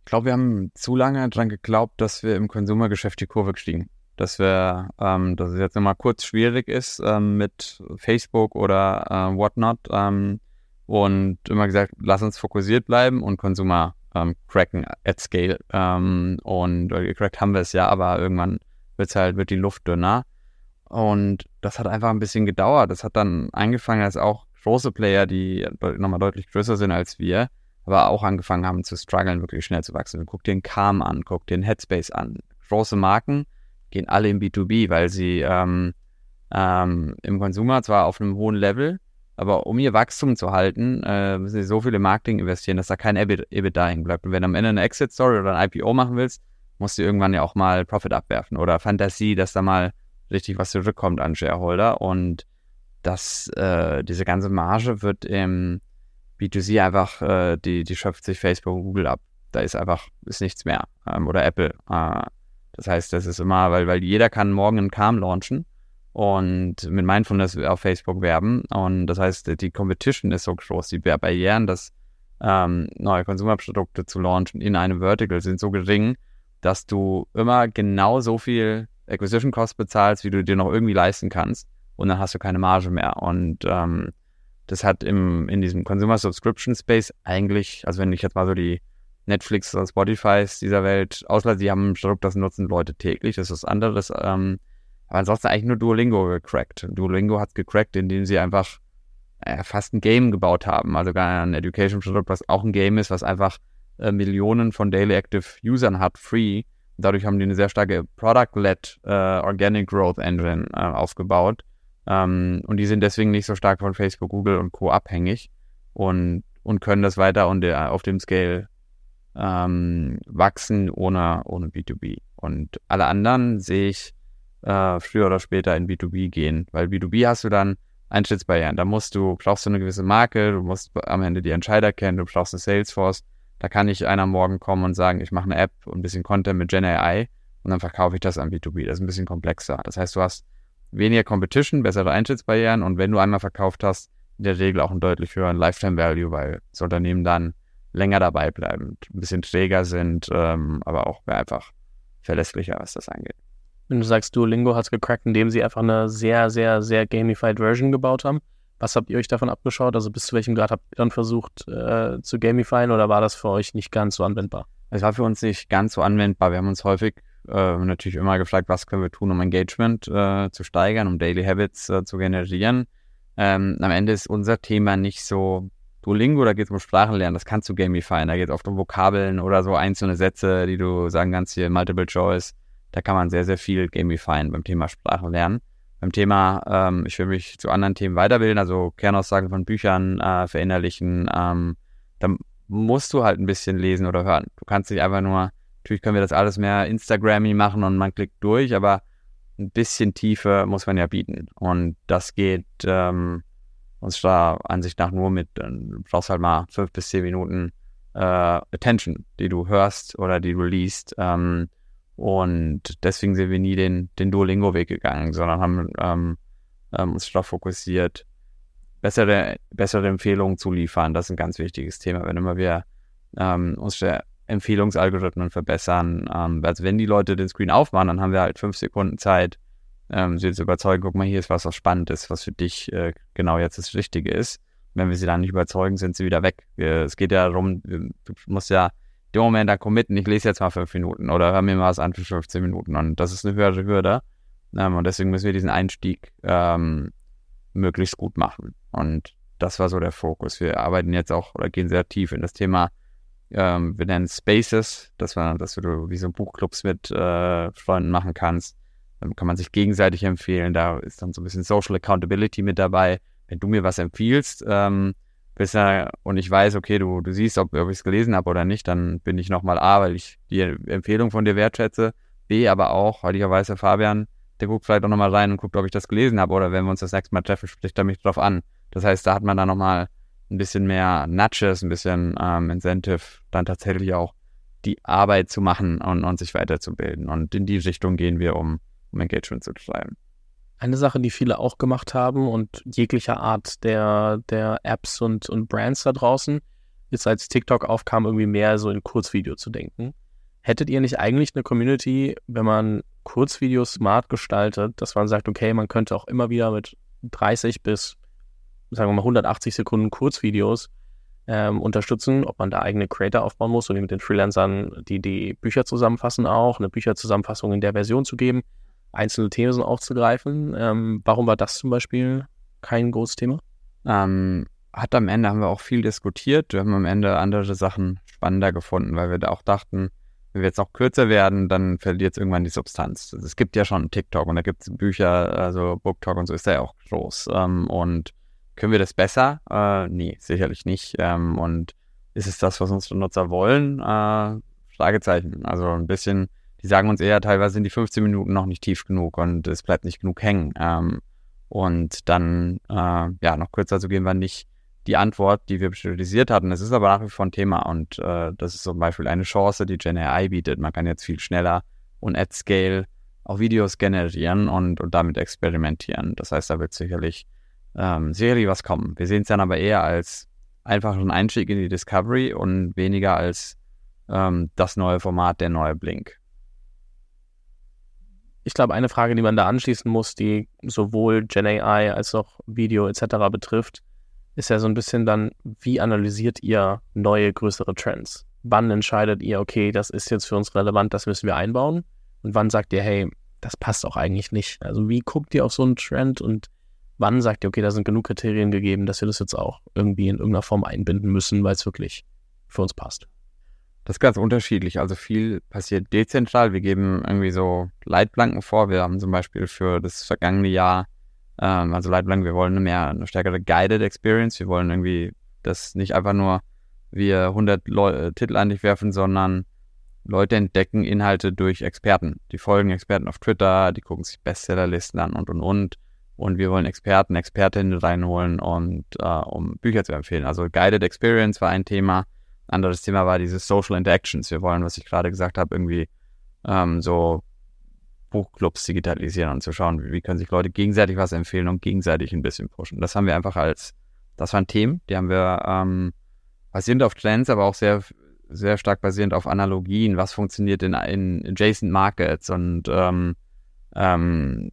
Ich glaube, wir haben zu lange daran geglaubt, dass wir im Konsumergeschäft die Kurve gestiegen. Dass wir, ähm, dass es jetzt nochmal kurz schwierig ist ähm, mit Facebook oder äh, whatnot. Ähm, und immer gesagt, lass uns fokussiert bleiben und Konsumer ähm, cracken at scale. Ähm, und äh, gecrackt haben wir es ja, aber irgendwann wird's halt, wird die Luft dünner. Und das hat einfach ein bisschen gedauert. Das hat dann angefangen, als auch große Player, die nochmal deutlich größer sind als wir, aber auch angefangen haben zu strugglen, wirklich schnell zu wachsen. Guck dir den Calm an, guck dir den Headspace an. Große Marken gehen alle im B2B, weil sie ähm, ähm, im Konsumer zwar auf einem hohen Level, aber um ihr Wachstum zu halten, äh, müssen sie so viele Marketing investieren, dass da kein EBITDA hängen bleibt. Und wenn du am Ende eine Exit-Story oder ein IPO machen willst, musst du irgendwann ja auch mal Profit abwerfen oder Fantasie, dass da mal richtig was zurückkommt an Shareholder. Und das, äh, diese ganze Marge wird im B2C einfach, äh, die, die schöpft sich Facebook und Google ab. Da ist einfach, ist nichts mehr. Ähm, oder Apple. Äh, das heißt, das ist immer, weil, weil jeder kann morgen einen Calm launchen und mit Mindfulness auf Facebook werben. Und das heißt, die Competition ist so groß, die Barrieren, dass ähm, neue Konsumerprodukte zu launchen in einem Vertical sind so gering, dass du immer genau so viel Acquisition Cost bezahlst, wie du dir noch irgendwie leisten kannst. Und dann hast du keine Marge mehr. Und ähm, das hat im, in diesem Consumer Subscription Space eigentlich, also wenn ich jetzt mal so die Netflix oder Spotifys dieser Welt auslasse, die haben ein Produkt, das nutzen Leute täglich. Das ist was anderes. Ähm, aber ansonsten eigentlich nur Duolingo gecrackt. Duolingo hat gecrackt, indem sie einfach äh, fast ein Game gebaut haben. Also gar ein Education-Produkt, was auch ein Game ist, was einfach äh, Millionen von Daily Active Usern hat, free. Dadurch haben die eine sehr starke Product-led äh, Organic Growth Engine äh, aufgebaut. Ähm, und die sind deswegen nicht so stark von Facebook, Google und Co. abhängig und, und können das weiter und der, auf dem Scale ähm, wachsen ohne, ohne B2B. Und alle anderen sehe ich äh, früher oder später in B2B gehen. Weil B2B hast du dann Eintrittsbarrieren. Da musst du, brauchst du eine gewisse Marke, du musst am Ende die Entscheider kennen, du brauchst eine Salesforce. Da kann nicht einer morgen kommen und sagen, ich mache eine App und ein bisschen Content mit Gen AI und dann verkaufe ich das an B2B. Das ist ein bisschen komplexer. Das heißt, du hast weniger Competition, bessere Eintrittsbarrieren und wenn du einmal verkauft hast, in der Regel auch einen deutlich höheren Lifetime Value, weil das Unternehmen dann länger dabei bleiben, ein bisschen träger sind, ähm, aber auch einfach verlässlicher, was das angeht. Wenn du sagst, Duolingo hat es gecrackt, indem sie einfach eine sehr, sehr, sehr gamified Version gebaut haben. Was habt ihr euch davon abgeschaut? Also bis zu welchem Grad habt ihr dann versucht äh, zu gamifyen oder war das für euch nicht ganz so anwendbar? Es war für uns nicht ganz so anwendbar. Wir haben uns häufig äh, natürlich immer gefragt, was können wir tun, um Engagement äh, zu steigern, um Daily Habits äh, zu generieren. Ähm, am Ende ist unser Thema nicht so Duolingo, da geht es um Sprachenlernen, das kannst du gamifyen. Da geht es oft um Vokabeln oder so einzelne Sätze, die du sagen kannst, hier Multiple Choice da kann man sehr, sehr viel gamifyen beim Thema Sprachenlernen. Beim Thema, ähm, ich will mich zu anderen Themen weiterbilden, also Kernaussagen von Büchern äh, verinnerlichen, ähm, dann musst du halt ein bisschen lesen oder hören. Du kannst nicht einfach nur, natürlich können wir das alles mehr Instagrammy machen und man klickt durch, aber ein bisschen Tiefe muss man ja bieten. Und das geht ähm, unserer Ansicht nach nur mit, du brauchst halt mal fünf bis zehn Minuten äh, Attention, die du hörst oder die du liest. Ähm, und deswegen sind wir nie den, den Duolingo-Weg gegangen, sondern haben ähm, ähm, uns darauf fokussiert, bessere, bessere Empfehlungen zu liefern. Das ist ein ganz wichtiges Thema, wenn immer wir ähm, unsere Empfehlungsalgorithmen verbessern. Ähm, also wenn die Leute den Screen aufmachen, dann haben wir halt fünf Sekunden Zeit, ähm, sie zu überzeugen, guck mal, hier ist was, was spannend ist, was für dich äh, genau jetzt das Richtige ist. Wenn wir sie dann nicht überzeugen, sind sie wieder weg. Wir, es geht ja darum, du musst ja den Moment da committen, ich lese jetzt mal fünf Minuten oder hör mir mal was an für 15 Minuten. Und das ist eine höhere Hürde. Ähm, und deswegen müssen wir diesen Einstieg ähm, möglichst gut machen. Und das war so der Fokus. Wir arbeiten jetzt auch oder gehen sehr tief in das Thema ähm, wir nennen Spaces, dass, man, dass du wie so Buchclubs mit äh, Freunden machen kannst. Dann kann man sich gegenseitig empfehlen. Da ist dann so ein bisschen Social Accountability mit dabei. Wenn du mir was empfiehlst, ähm, bist ja, und ich weiß, okay, du, du siehst, ob, ob ich es gelesen habe oder nicht, dann bin ich nochmal A, weil ich die Empfehlung von dir wertschätze. B, aber auch, weil ich weiß, Fabian, der guckt vielleicht auch nochmal rein und guckt, ob ich das gelesen habe. Oder wenn wir uns das nächste Mal treffen, spricht er mich drauf an. Das heißt, da hat man dann nochmal ein bisschen mehr Nudges, ein bisschen ähm, Incentive, dann tatsächlich auch die Arbeit zu machen und, und sich weiterzubilden. Und in die Richtung gehen wir, um, um Engagement zu treiben. Eine Sache, die viele auch gemacht haben und jeglicher Art der, der Apps und, und Brands da draußen, ist als TikTok aufkam, irgendwie mehr so in Kurzvideo zu denken. Hättet ihr nicht eigentlich eine Community, wenn man Kurzvideos smart gestaltet, dass man sagt, okay, man könnte auch immer wieder mit 30 bis sagen wir mal 180 Sekunden Kurzvideos ähm, unterstützen, ob man da eigene Creator aufbauen muss, wie mit den Freelancern, die die Bücher zusammenfassen auch, eine Bücherzusammenfassung in der Version zu geben, einzelne Themen aufzugreifen. Ähm, warum war das zum Beispiel kein großes Thema? Ähm, hat am Ende haben wir auch viel diskutiert. Wir haben am Ende andere Sachen spannender gefunden, weil wir da auch dachten, wenn wir jetzt noch kürzer werden, dann verliert es irgendwann die Substanz. Also es gibt ja schon TikTok und da gibt es Bücher, also BookTok und so ist ja auch groß. Ähm, und können wir das besser? Äh, nee, sicherlich nicht. Ähm, und ist es das, was unsere Nutzer wollen? Äh, Fragezeichen. Also ein bisschen, die sagen uns eher, teilweise sind die 15 Minuten noch nicht tief genug und es bleibt nicht genug hängen. Ähm, und dann, äh, ja, noch kürzer zu gehen, war nicht die Antwort, die wir priorisiert hatten. Es ist aber nach wie vor ein Thema und äh, das ist zum Beispiel eine Chance, die GenAI bietet. Man kann jetzt viel schneller und at scale auch Videos generieren und, und damit experimentieren. Das heißt, da wird sicherlich ähm, sicherlich was kommen. Wir sehen es dann aber eher als einfachen Einstieg in die Discovery und weniger als ähm, das neue Format, der neue Blink. Ich glaube, eine Frage, die man da anschließen muss, die sowohl GenAI als auch Video etc. betrifft, ist ja so ein bisschen dann, wie analysiert ihr neue, größere Trends? Wann entscheidet ihr, okay, das ist jetzt für uns relevant, das müssen wir einbauen? Und wann sagt ihr, hey, das passt auch eigentlich nicht? Also wie guckt ihr auf so einen Trend und wann sagt ihr, okay, da sind genug Kriterien gegeben, dass wir das jetzt auch irgendwie in irgendeiner Form einbinden müssen, weil es wirklich für uns passt? Das ist ganz unterschiedlich. Also viel passiert dezentral. Wir geben irgendwie so Leitplanken vor. Wir haben zum Beispiel für das vergangene Jahr, ähm, also Leitplanken, wir wollen mehr, eine stärkere Guided Experience. Wir wollen irgendwie, dass nicht einfach nur wir 100 Leu Titel an dich werfen, sondern Leute entdecken Inhalte durch Experten. Die folgen Experten auf Twitter, die gucken sich Bestsellerlisten an und und und und wir wollen Experten, Expertinnen reinholen und äh, um Bücher zu empfehlen. Also Guided Experience war ein Thema. Anderes Thema war dieses Social Interactions. Wir wollen, was ich gerade gesagt habe, irgendwie ähm, so Buchclubs digitalisieren und zu schauen, wie, wie, können sich Leute gegenseitig was empfehlen und gegenseitig ein bisschen pushen. Das haben wir einfach als, das waren Themen, die haben wir ähm, basierend auf Trends, aber auch sehr, sehr stark basierend auf Analogien, was funktioniert in, in adjacent Markets und ähm, ähm,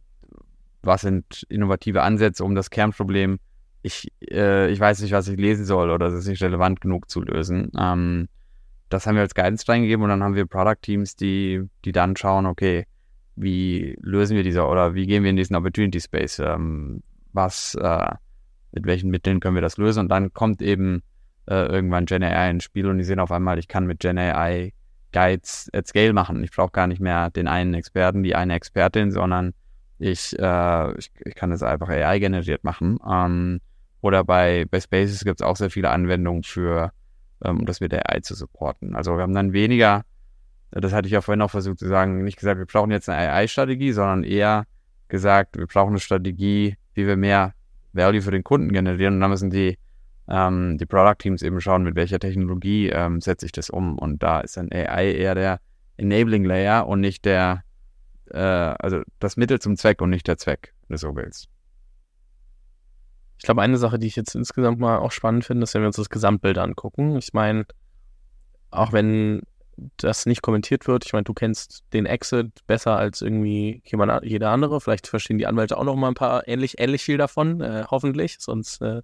was sind innovative Ansätze, um das Kernproblem, ich, äh, ich weiß nicht, was ich lesen soll oder es ist nicht relevant genug zu lösen. Ähm, das haben wir als Guidance reingegeben und dann haben wir Product Teams, die, die dann schauen, okay, wie lösen wir diese oder wie gehen wir in diesen Opportunity Space? Ähm, was, äh, mit welchen Mitteln können wir das lösen? Und dann kommt eben äh, irgendwann GenAI ins Spiel und die sehen auf einmal, ich kann mit GenAI Guides at Scale machen. Ich brauche gar nicht mehr den einen Experten, die eine Expertin, sondern ich, äh, ich, ich, kann das einfach AI-generiert machen. Ähm, oder bei, bei Spaces gibt es auch sehr viele Anwendungen für, ähm, das mit AI zu supporten. Also wir haben dann weniger, das hatte ich ja vorhin auch versucht zu sagen, nicht gesagt, wir brauchen jetzt eine AI-Strategie, sondern eher, gesagt, wir brauchen eine Strategie, wie wir mehr Value für den Kunden generieren. Und dann müssen die, ähm, die Product Teams eben schauen, mit welcher Technologie ähm, setze ich das um. Und da ist dann AI eher der Enabling Layer und nicht der, äh, also das Mittel zum Zweck und nicht der Zweck, wenn du so willst. Ich glaube, eine Sache, die ich jetzt insgesamt mal auch spannend finde, ist, wenn wir uns das Gesamtbild angucken. Ich meine, auch wenn das nicht kommentiert wird, ich meine, du kennst den Exit besser als irgendwie jemand, jeder andere. Vielleicht verstehen die Anwälte auch noch mal ein paar ähnlich, ähnlich viel davon, äh, hoffentlich. Sonst, äh,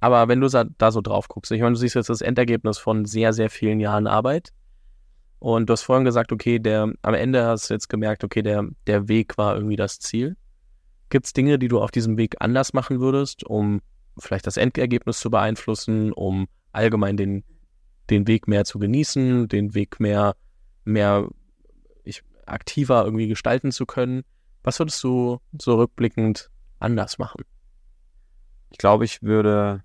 aber wenn du da so drauf guckst, ich meine, du siehst jetzt das Endergebnis von sehr, sehr vielen Jahren Arbeit. Und du hast vorhin gesagt, okay, der, am Ende hast du jetzt gemerkt, okay, der, der Weg war irgendwie das Ziel. Gibt es Dinge, die du auf diesem Weg anders machen würdest, um vielleicht das Endergebnis zu beeinflussen, um allgemein den, den Weg mehr zu genießen, den Weg mehr, mehr ich, aktiver irgendwie gestalten zu können? Was würdest du so rückblickend anders machen? Ich glaube, ich würde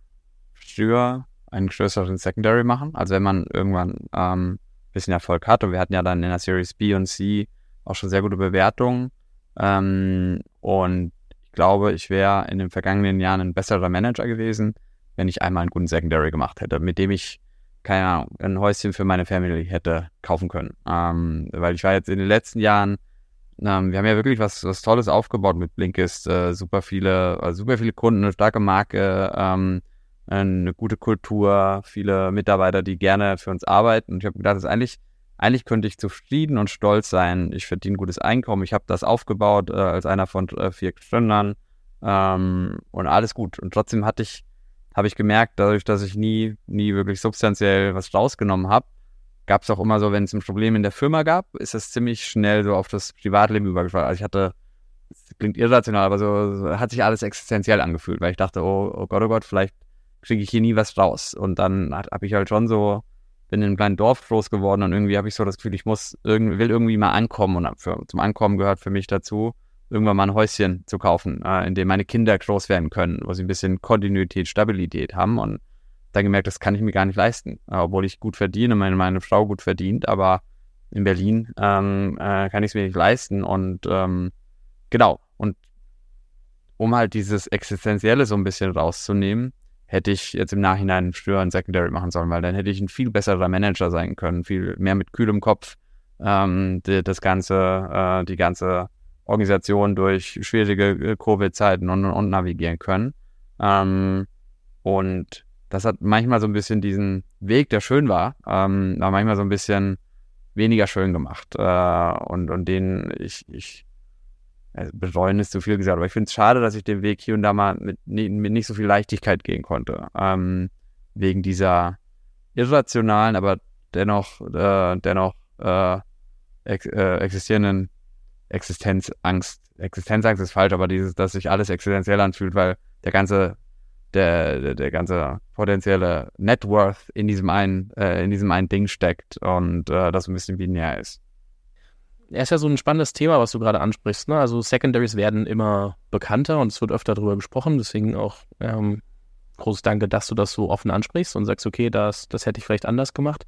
früher einen größeren Secondary machen. Also wenn man irgendwann ähm, ein bisschen Erfolg hat und wir hatten ja dann in der Series B und C auch schon sehr gute Bewertungen. Ähm, und glaube, ich wäre in den vergangenen Jahren ein besserer Manager gewesen, wenn ich einmal einen guten Secondary gemacht hätte, mit dem ich, keine Ahnung, ein Häuschen für meine Family hätte kaufen können. Ähm, weil ich war jetzt in den letzten Jahren, ähm, wir haben ja wirklich was, was Tolles aufgebaut mit Blinkist, äh, super viele, also super viele Kunden, eine starke Marke, ähm, eine gute Kultur, viele Mitarbeiter, die gerne für uns arbeiten. Und ich habe gedacht, das ist eigentlich eigentlich könnte ich zufrieden und stolz sein. Ich verdiene gutes Einkommen. Ich habe das aufgebaut äh, als einer von äh, vier Gründern ähm, und alles gut. Und trotzdem hatte ich, habe ich gemerkt, dadurch, dass ich nie, nie wirklich substanziell was rausgenommen habe, gab es auch immer so, wenn es ein Problem in der Firma gab, ist es ziemlich schnell so auf das Privatleben übergeschlagen. Also ich hatte, klingt irrational, aber so, so, hat sich alles existenziell angefühlt, weil ich dachte, oh, oh Gott, oh Gott, vielleicht kriege ich hier nie was raus. Und dann habe ich halt schon so bin in einem kleinen Dorf groß geworden und irgendwie habe ich so das Gefühl, ich muss irgendwie, will irgendwie mal ankommen und für, zum Ankommen gehört für mich dazu, irgendwann mal ein Häuschen zu kaufen, äh, in dem meine Kinder groß werden können, wo sie ein bisschen Kontinuität, Stabilität haben und dann gemerkt, das kann ich mir gar nicht leisten, äh, obwohl ich gut verdiene, meine, meine Frau gut verdient, aber in Berlin ähm, äh, kann ich es mir nicht leisten und ähm, genau. Und um halt dieses Existenzielle so ein bisschen rauszunehmen, hätte ich jetzt im Nachhinein früher ein Secondary machen sollen, weil dann hätte ich ein viel besserer Manager sein können, viel mehr mit kühlem Kopf ähm, die, das ganze, äh, die ganze Organisation durch schwierige äh, Covid-Zeiten und, und navigieren können. Ähm, und das hat manchmal so ein bisschen diesen Weg, der schön war, ähm, war manchmal so ein bisschen weniger schön gemacht. Äh, und, und den ich, ich also bereuen ist zu viel gesagt, aber ich finde es schade, dass ich den Weg hier und da mal mit, mit nicht so viel Leichtigkeit gehen konnte. Ähm, wegen dieser irrationalen, aber dennoch, äh, dennoch äh, ex, äh, existierenden Existenzangst. Existenzangst ist falsch, aber dieses, dass sich alles existenziell anfühlt, weil der ganze, der, der, der ganze potenzielle Networth in diesem einen, äh, in diesem einen Ding steckt und äh, das ein bisschen binär ist er ist ja so ein spannendes Thema, was du gerade ansprichst. Ne? Also Secondaries werden immer bekannter und es wird öfter darüber gesprochen. Deswegen auch ähm, großes Danke, dass du das so offen ansprichst und sagst, okay, das, das hätte ich vielleicht anders gemacht.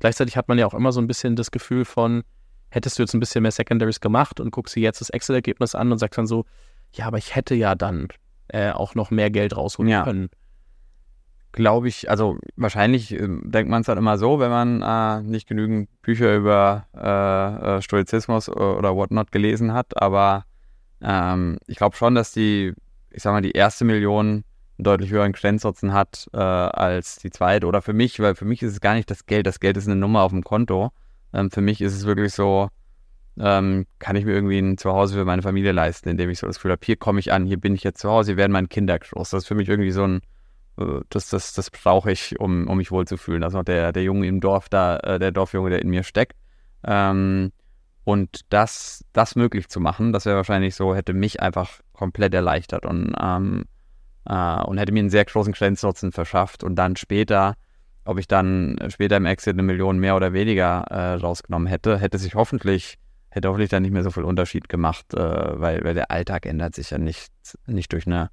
Gleichzeitig hat man ja auch immer so ein bisschen das Gefühl von, hättest du jetzt ein bisschen mehr Secondaries gemacht und guckst dir jetzt das Excel-Ergebnis an und sagst dann so, ja, aber ich hätte ja dann äh, auch noch mehr Geld rausholen ja. können glaube ich, also wahrscheinlich äh, denkt man es dann immer so, wenn man äh, nicht genügend Bücher über äh, äh Stoizismus oder whatnot gelesen hat, aber ähm, ich glaube schon, dass die, ich sag mal, die erste Million einen deutlich höheren Grenznutzen hat äh, als die zweite oder für mich, weil für mich ist es gar nicht das Geld, das Geld ist eine Nummer auf dem Konto. Ähm, für mich ist es wirklich so, ähm, kann ich mir irgendwie ein Zuhause für meine Familie leisten, indem ich so das Gefühl habe, hier komme ich an, hier bin ich jetzt zu Hause, hier werden meine Kinder groß. Das ist für mich irgendwie so ein äh, das, das, das brauche ich, um, um mich wohlzufühlen. Also der, der Junge im Dorf da, äh, der Dorfjunge, der in mir steckt. Ähm, und das, das möglich zu machen, das wäre wahrscheinlich so, hätte mich einfach komplett erleichtert und, ähm, äh, und hätte mir einen sehr großen Grenznutzen verschafft. Und dann später, ob ich dann später im Exit eine Million mehr oder weniger äh, rausgenommen hätte, hätte sich hoffentlich, hätte hoffentlich dann nicht mehr so viel Unterschied gemacht, äh, weil, weil der Alltag ändert sich ja nicht, nicht durch eine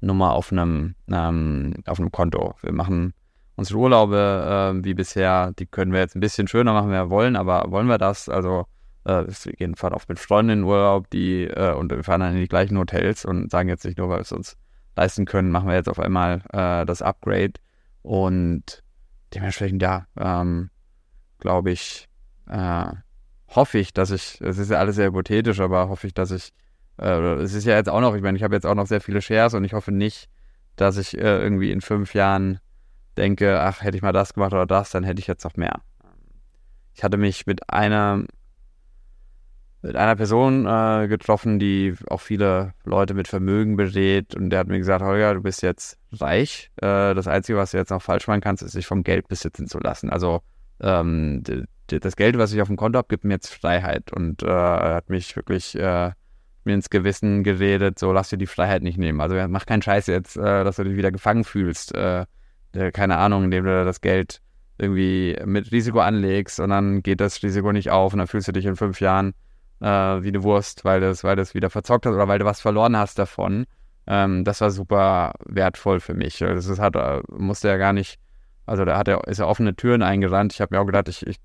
Nummer auf einem, ähm, auf einem Konto. Wir machen unsere Urlaube äh, wie bisher, die können wir jetzt ein bisschen schöner machen, wenn wir wollen, aber wollen wir das? Also äh, wir gehen fahren oft mit Freunden in Urlaub, die äh, und wir fahren dann in die gleichen Hotels und sagen jetzt nicht nur, weil wir es uns leisten können, machen wir jetzt auf einmal äh, das Upgrade und dementsprechend ja, ähm, glaube ich, äh, hoffe ich, dass ich, es ist ja alles sehr hypothetisch, aber hoffe ich, dass ich, es ist ja jetzt auch noch, ich meine, ich habe jetzt auch noch sehr viele Shares und ich hoffe nicht, dass ich äh, irgendwie in fünf Jahren denke, ach, hätte ich mal das gemacht oder das, dann hätte ich jetzt noch mehr. Ich hatte mich mit einer mit einer Person äh, getroffen, die auch viele Leute mit Vermögen berät und der hat mir gesagt, Holger, du bist jetzt reich. Äh, das Einzige, was du jetzt noch falsch machen kannst, ist, sich vom Geld besitzen zu lassen. Also ähm, das Geld, was ich auf dem Konto habe, gibt mir jetzt Freiheit und äh, hat mich wirklich äh, mir ins Gewissen geredet, so lass dir die Freiheit nicht nehmen. Also mach keinen Scheiß jetzt, äh, dass du dich wieder gefangen fühlst. Äh, keine Ahnung, indem du das Geld irgendwie mit Risiko anlegst und dann geht das Risiko nicht auf und dann fühlst du dich in fünf Jahren äh, wie eine Wurst, weil das, weil das wieder verzockt hast oder weil du was verloren hast davon. Ähm, das war super wertvoll für mich. Das ist, hat, äh, musste ja gar nicht, also da hat er, ist er offene Türen eingerannt. Ich habe mir auch gedacht, ich, ich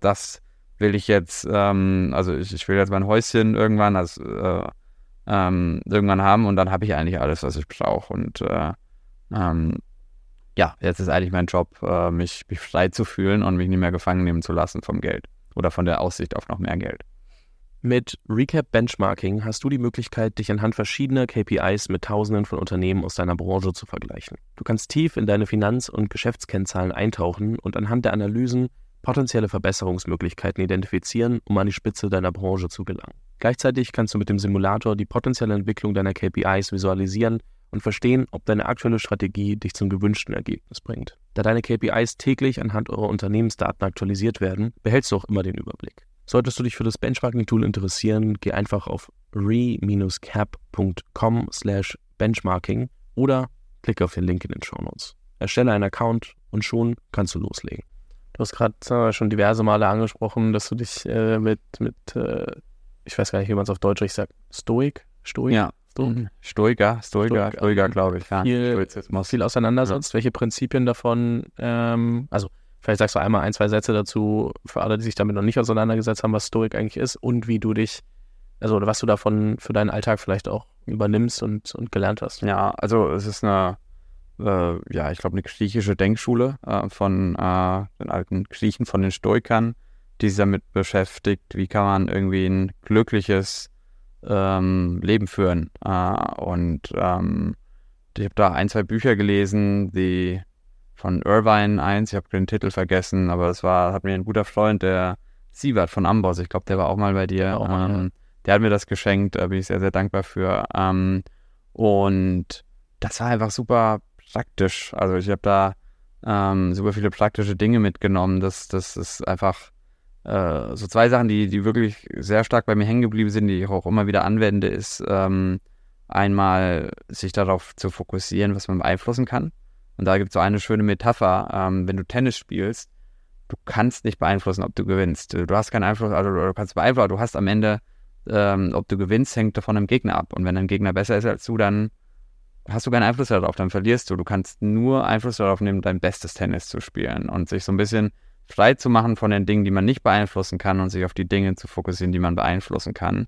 das will ich jetzt, ähm, also ich, ich, will jetzt mein Häuschen irgendwann, also, äh, ähm, irgendwann haben und dann habe ich eigentlich alles, was ich brauche. Und äh, ähm, ja, jetzt ist eigentlich mein Job, äh, mich, mich frei zu fühlen und mich nicht mehr gefangen nehmen zu lassen vom Geld oder von der Aussicht auf noch mehr Geld. Mit Recap Benchmarking hast du die Möglichkeit, dich anhand verschiedener KPIs mit Tausenden von Unternehmen aus deiner Branche zu vergleichen. Du kannst tief in deine Finanz- und Geschäftskennzahlen eintauchen und anhand der Analysen potenzielle Verbesserungsmöglichkeiten identifizieren, um an die Spitze deiner Branche zu gelangen. Gleichzeitig kannst du mit dem Simulator die potenzielle Entwicklung deiner KPIs visualisieren und verstehen, ob deine aktuelle Strategie dich zum gewünschten Ergebnis bringt. Da deine KPIs täglich anhand eurer Unternehmensdaten aktualisiert werden, behältst du auch immer den Überblick. Solltest du dich für das Benchmarking-Tool interessieren, geh einfach auf re-cap.com slash benchmarking oder klicke auf den Link in den Show Notes. Erstelle einen Account und schon kannst du loslegen. Du hast gerade schon diverse Male angesprochen, dass du dich äh, mit, mit äh, ich weiß gar nicht, wie man es auf Deutsch sagt, Stoik? Stoik? Ja. Stoiker, Stoiker, Stoiker, Stoiker glaube ich. Ja. Viel, viel auseinandersetzt. Ja. Welche Prinzipien davon, ähm, also Vielleicht sagst du einmal ein, zwei Sätze dazu für alle, die sich damit noch nicht auseinandergesetzt haben, was Stoik eigentlich ist und wie du dich, also oder was du davon für deinen Alltag vielleicht auch übernimmst und, und gelernt hast. Ja, also es ist eine, äh, ja, ich glaube, eine griechische Denkschule äh, von äh, den alten Griechen, von den Stoikern, die sich damit beschäftigt, wie kann man irgendwie ein glückliches ähm, Leben führen. Äh, und ähm, ich habe da ein, zwei Bücher gelesen, die von Irvine eins, ich habe den Titel vergessen, aber es war, hat mir ein guter Freund, der Sievert von Amboss, ich glaube, der war auch mal bei dir. Ja, ähm, ja. Der hat mir das geschenkt, da bin ich sehr, sehr dankbar für. Ähm, und das war einfach super praktisch. Also ich habe da ähm, super viele praktische Dinge mitgenommen. Das, das ist einfach äh, so zwei Sachen, die, die wirklich sehr stark bei mir hängen geblieben sind, die ich auch immer wieder anwende, ist ähm, einmal sich darauf zu fokussieren, was man beeinflussen kann. Und da gibt es so eine schöne Metapher, ähm, wenn du Tennis spielst, du kannst nicht beeinflussen, ob du gewinnst. Du hast keinen Einfluss, also du kannst beeinflussen, du hast am Ende, ähm, ob du gewinnst, hängt davon dem Gegner ab. Und wenn dein Gegner besser ist als du, dann hast du keinen Einfluss darauf, dann verlierst du. Du kannst nur Einfluss darauf nehmen, dein bestes Tennis zu spielen und sich so ein bisschen frei zu machen von den Dingen, die man nicht beeinflussen kann und sich auf die Dinge zu fokussieren, die man beeinflussen kann.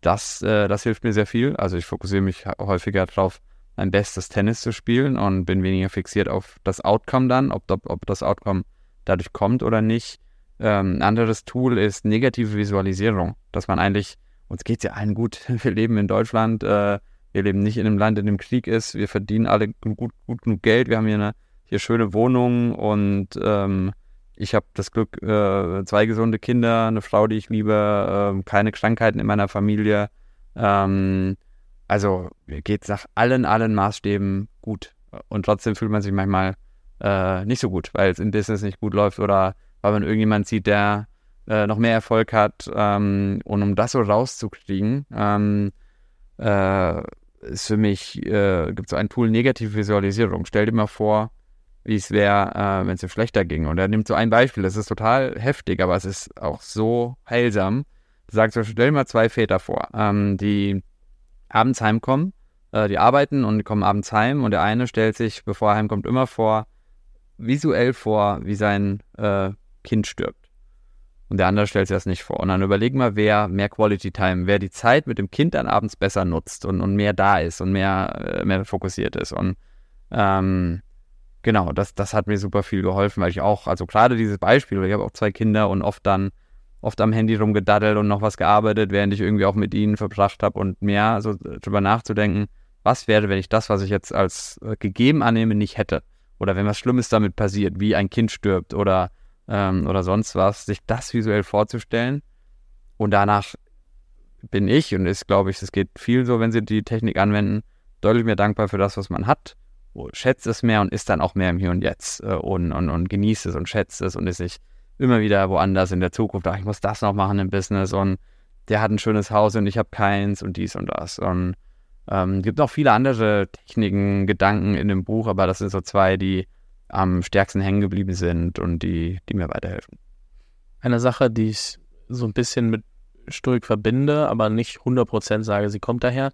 Das, äh, das hilft mir sehr viel. Also ich fokussiere mich häufiger darauf, mein bestes Tennis zu spielen und bin weniger fixiert auf das Outcome dann, ob, ob, ob das Outcome dadurch kommt oder nicht. Ähm, ein anderes Tool ist negative Visualisierung, dass man eigentlich, uns geht es ja allen gut, wir leben in Deutschland, äh, wir leben nicht in einem Land, in dem Krieg ist, wir verdienen alle gut, gut genug Geld, wir haben hier eine hier schöne Wohnung und ähm, ich habe das Glück, äh, zwei gesunde Kinder, eine Frau, die ich liebe, äh, keine Krankheiten in meiner Familie. Ähm, also geht es nach allen, allen Maßstäben gut. Und trotzdem fühlt man sich manchmal äh, nicht so gut, weil es im Business nicht gut läuft oder weil man irgendjemand sieht, der äh, noch mehr Erfolg hat. Ähm, und um das so rauszukriegen, ähm, äh, ist für mich, äh, gibt es so ein Tool negative Visualisierung. Stell dir mal vor, wie es wäre, äh, wenn es dir schlechter ging. Und er nimmt so ein Beispiel, das ist total heftig, aber es ist auch so heilsam. Du sagst so, stell dir mal zwei Väter vor, ähm, die abends heimkommen. Äh, die arbeiten und kommen abends heim und der eine stellt sich, bevor er heimkommt, immer vor, visuell vor, wie sein äh, Kind stirbt. Und der andere stellt sich das nicht vor. Und dann überleg mal, wer mehr Quality Time, wer die Zeit mit dem Kind dann abends besser nutzt und, und mehr da ist und mehr, äh, mehr fokussiert ist. Und ähm, genau, das, das hat mir super viel geholfen, weil ich auch, also gerade dieses Beispiel, ich habe auch zwei Kinder und oft dann, oft am Handy rumgedaddelt und noch was gearbeitet, während ich irgendwie auch mit ihnen verbracht habe und mehr so drüber nachzudenken, was wäre, wenn ich das, was ich jetzt als äh, gegeben annehme, nicht hätte. Oder wenn was Schlimmes damit passiert, wie ein Kind stirbt oder, ähm, oder sonst was, sich das visuell vorzustellen. Und danach bin ich, und ist, glaube ich, es geht viel so, wenn sie die Technik anwenden, deutlich mehr dankbar für das, was man hat, schätzt es mehr und ist dann auch mehr im Hier und Jetzt äh, und, und, und genießt es und schätzt es und ist nicht immer wieder woanders in der Zukunft, ach, ich muss das noch machen im Business und der hat ein schönes Haus und ich habe keins und dies und das. Und ähm, gibt auch viele andere Techniken, Gedanken in dem Buch, aber das sind so zwei, die am stärksten hängen geblieben sind und die, die mir weiterhelfen. Eine Sache, die ich so ein bisschen mit Stoik verbinde, aber nicht 100% sage, sie kommt daher.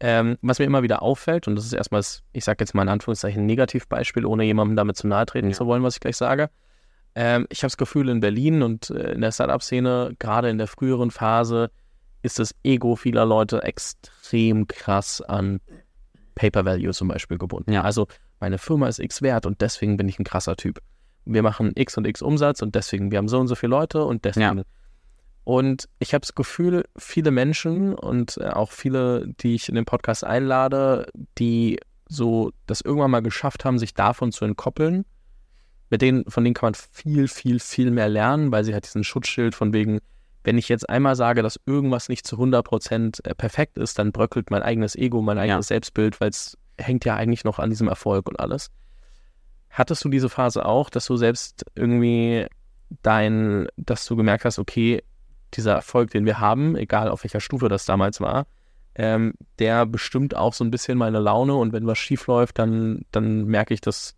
Ähm, was mir immer wieder auffällt, und das ist erstmal, ich sage jetzt mal in Anführungszeichen, ein Negativbeispiel, ohne jemandem damit zu nahe treten ja. zu wollen, was ich gleich sage. Ähm, ich habe das Gefühl, in Berlin und äh, in der Startup-Szene, gerade in der früheren Phase, ist das Ego vieler Leute extrem krass an Paper Value zum Beispiel gebunden. Ja. Also meine Firma ist X wert und deswegen bin ich ein krasser Typ. Wir machen X und X Umsatz und deswegen, wir haben so und so viele Leute und deswegen. Ja. Und ich habe das Gefühl, viele Menschen und äh, auch viele, die ich in den Podcast einlade, die so das irgendwann mal geschafft haben, sich davon zu entkoppeln, mit denen, von denen kann man viel, viel, viel mehr lernen, weil sie halt diesen Schutzschild von wegen, wenn ich jetzt einmal sage, dass irgendwas nicht zu 100% äh, perfekt ist, dann bröckelt mein eigenes Ego, mein eigenes ja. Selbstbild, weil es hängt ja eigentlich noch an diesem Erfolg und alles. Hattest du diese Phase auch, dass du selbst irgendwie dein, dass du gemerkt hast, okay, dieser Erfolg, den wir haben, egal auf welcher Stufe das damals war, ähm, der bestimmt auch so ein bisschen meine Laune und wenn was schief läuft, dann, dann merke ich, das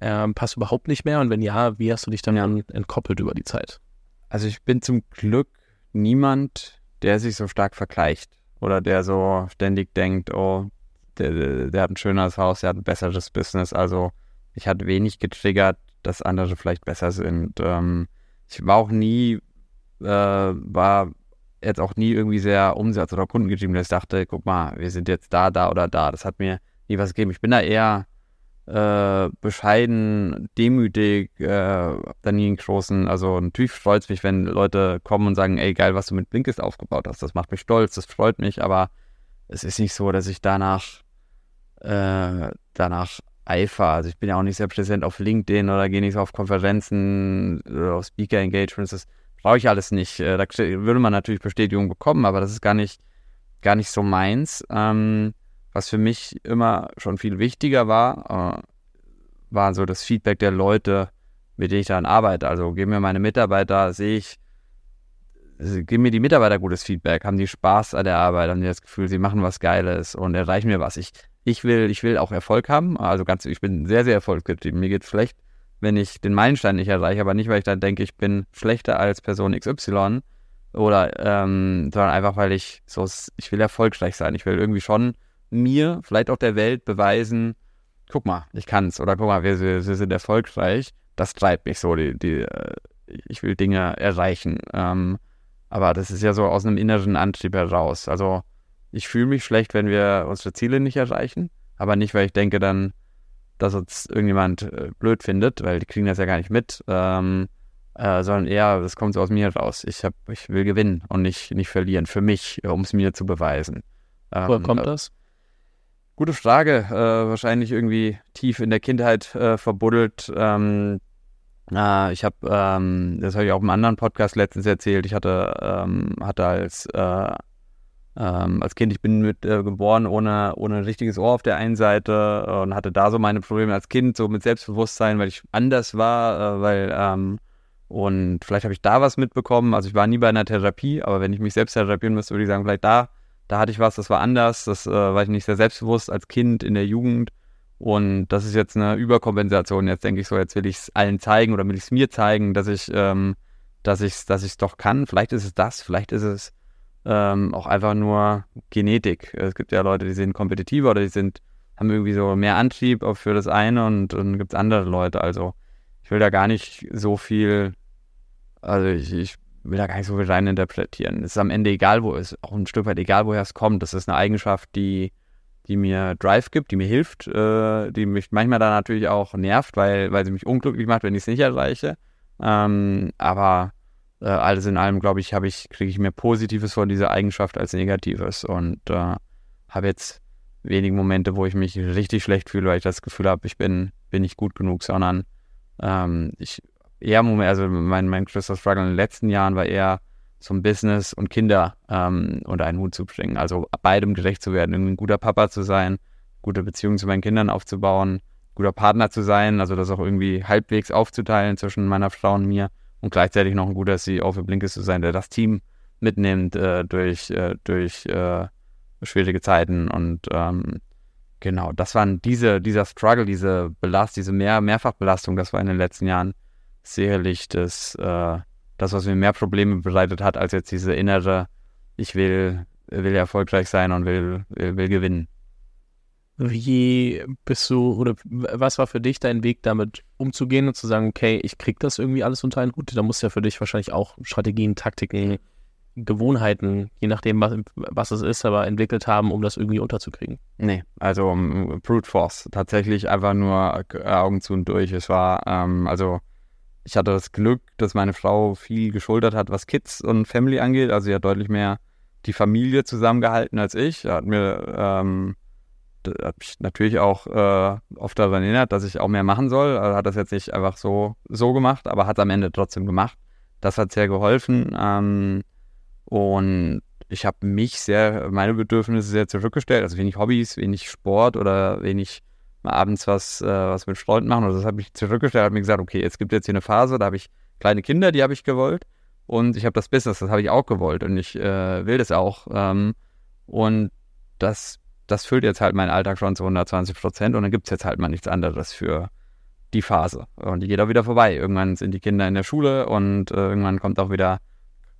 ähm, passt überhaupt nicht mehr und wenn ja, wie hast du dich dann ja. entkoppelt über die Zeit? Also ich bin zum Glück niemand, der sich so stark vergleicht oder der so ständig denkt, oh, der, der hat ein schöneres Haus, der hat ein besseres Business. Also ich hatte wenig getriggert, dass andere vielleicht besser sind. Ähm, ich war auch nie, äh, war jetzt auch nie irgendwie sehr umsatz- oder kundengetrieben, dass ich dachte, guck mal, wir sind jetzt da, da oder da. Das hat mir nie was gegeben. Ich bin da eher äh, bescheiden, demütig, äh, da nie einen großen, also natürlich freut es mich, wenn Leute kommen und sagen, ey, geil, was du mit Blinkist aufgebaut hast, das macht mich stolz, das freut mich, aber es ist nicht so, dass ich danach, äh, danach eifer. Also ich bin ja auch nicht sehr präsent auf LinkedIn oder gehe nicht so auf Konferenzen oder auf Speaker-Engagements, das brauche ich alles nicht. Äh, da würde man natürlich Bestätigung bekommen, aber das ist gar nicht, gar nicht so meins. Ähm, was für mich immer schon viel wichtiger war, äh, war so das Feedback der Leute, mit denen ich daran arbeite. Also geben mir meine Mitarbeiter, sehe ich, geben mir die Mitarbeiter gutes Feedback, haben die Spaß an der Arbeit, haben die das Gefühl, sie machen was Geiles und erreichen mir was. Ich, ich will, ich will auch Erfolg haben. Also ganz, ich bin sehr, sehr erfolgsgetrieben. Mir geht es schlecht, wenn ich den Meilenstein nicht erreiche, aber nicht, weil ich dann denke, ich bin schlechter als Person XY oder, ähm, sondern einfach, weil ich so, ich will erfolgreich sein. Ich will irgendwie schon mir, vielleicht auch der Welt beweisen, guck mal, ich kann's oder guck mal, wir, wir, sind erfolgreich. Das treibt mich so, die, die, äh, ich will Dinge erreichen. Ähm, aber das ist ja so aus einem inneren Antrieb heraus. Also ich fühle mich schlecht, wenn wir unsere Ziele nicht erreichen, aber nicht, weil ich denke dann, dass uns irgendjemand äh, blöd findet, weil die kriegen das ja gar nicht mit, ähm, äh, sondern eher, das kommt so aus mir raus. Ich, hab, ich will gewinnen und nicht, nicht verlieren, für mich, um es mir zu beweisen. Ähm, Woher kommt das? Gute Frage. Äh, wahrscheinlich irgendwie tief in der Kindheit äh, verbuddelt. Ähm, äh, ich habe, ähm, das habe ich auch im anderen Podcast letztens erzählt. Ich hatte, ähm, hatte als äh, ähm, als Kind, ich bin mit äh, geboren ohne ohne ein richtiges Ohr auf der einen Seite und hatte da so meine Probleme als Kind so mit Selbstbewusstsein, weil ich anders war, äh, weil ähm, und vielleicht habe ich da was mitbekommen. Also ich war nie bei einer Therapie, aber wenn ich mich selbst therapieren müsste, würde ich sagen, vielleicht da da hatte ich was, das war anders, das äh, war ich nicht sehr selbstbewusst als Kind in der Jugend. Und das ist jetzt eine Überkompensation. Jetzt denke ich so, jetzt will ich es allen zeigen oder will ich es mir zeigen, dass ich ähm, dass ich es dass ich's doch kann. Vielleicht ist es das, vielleicht ist es ähm, auch einfach nur Genetik. Es gibt ja Leute, die sind kompetitiver oder die sind, haben irgendwie so mehr Antrieb für das eine und dann gibt es andere Leute. Also ich will da gar nicht so viel, also ich, ich will da gar nicht so viel reininterpretieren. Es ist am Ende egal, wo es, auch ein Stück weit egal, woher es kommt. Das ist eine Eigenschaft, die, die mir Drive gibt, die mir hilft, äh, die mich manchmal dann natürlich auch nervt, weil, weil sie mich unglücklich macht, wenn ich es nicht erreiche. Ähm, aber äh, alles in allem, glaube ich, habe ich, kriege ich mehr Positives von dieser Eigenschaft als Negatives und äh, habe jetzt wenige Momente, wo ich mich richtig schlecht fühle, weil ich das Gefühl habe, ich bin, bin nicht gut genug, sondern ähm, ich eher also mein, mein größter Struggle in den letzten Jahren war eher ein Business und Kinder ähm, unter einen Hut zu bringen. Also beidem gerecht zu werden, ein guter Papa zu sein, gute Beziehungen zu meinen Kindern aufzubauen, guter Partner zu sein, also das auch irgendwie halbwegs aufzuteilen zwischen meiner Frau und mir und gleichzeitig noch ein guter CEO für Blinkes zu sein, der das Team mitnimmt äh, durch, äh, durch äh, schwierige Zeiten und ähm, genau, das waren diese, dieser Struggle, diese Belast, diese Mehr Mehrfachbelastung, das war in den letzten Jahren sicherlich das, äh, das, was mir mehr Probleme bereitet hat, als jetzt diese innere, ich will, will erfolgreich sein und will, will, will gewinnen. Wie bist du oder was war für dich dein Weg, damit umzugehen und zu sagen, okay, ich krieg das irgendwie alles unter einen Hut? Da muss ja für dich wahrscheinlich auch Strategien, Taktiken, Gewohnheiten, je nachdem, was, was es ist, aber entwickelt haben, um das irgendwie unterzukriegen. Nee, also um, Brute Force. Tatsächlich einfach nur Augen zu und durch. Es war, ähm, also ich hatte das Glück, dass meine Frau viel geschultert hat, was Kids und Family angeht. Also sie hat deutlich mehr die Familie zusammengehalten als ich. Er hat mir ähm, hat mich natürlich auch äh, oft daran erinnert, dass ich auch mehr machen soll. Also hat das jetzt nicht einfach so, so gemacht, aber hat es am Ende trotzdem gemacht. Das hat sehr geholfen. Ähm, und ich habe mich sehr, meine Bedürfnisse sehr zurückgestellt. Also wenig Hobbys, wenig Sport oder wenig mal abends was, äh, was mit Freunden machen. Also das habe ich zurückgestellt, habe mir gesagt, okay, es gibt jetzt hier eine Phase, da habe ich kleine Kinder, die habe ich gewollt. Und ich habe das Business, das habe ich auch gewollt. Und ich äh, will das auch. Ähm, und das, das füllt jetzt halt meinen Alltag schon zu 120 Prozent. Und dann gibt es jetzt halt mal nichts anderes für die Phase. Und die geht auch wieder vorbei. Irgendwann sind die Kinder in der Schule und äh, irgendwann kommt auch wieder,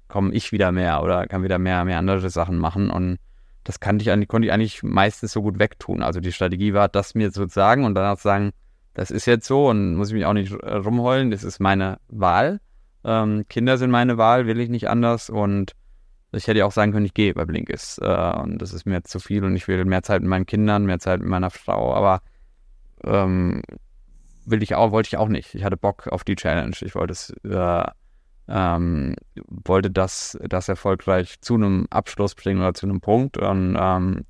komme ich wieder mehr oder kann wieder mehr, mehr andere Sachen machen. Und das kannte ich konnte ich eigentlich meistens so gut wegtun. Also die Strategie war, das mir zu sagen und danach zu sagen, das ist jetzt so und muss ich mich auch nicht rumheulen, das ist meine Wahl. Ähm, Kinder sind meine Wahl, will ich nicht anders und ich hätte ja auch sagen können, ich gehe bei Blinkist äh, und das ist mir zu viel und ich will mehr Zeit mit meinen Kindern, mehr Zeit mit meiner Frau, aber ähm, will ich auch, wollte ich auch nicht. Ich hatte Bock auf die Challenge. Ich wollte es äh, ähm, wollte das, das erfolgreich zu einem Abschluss bringen oder zu einem Punkt. Und ähm,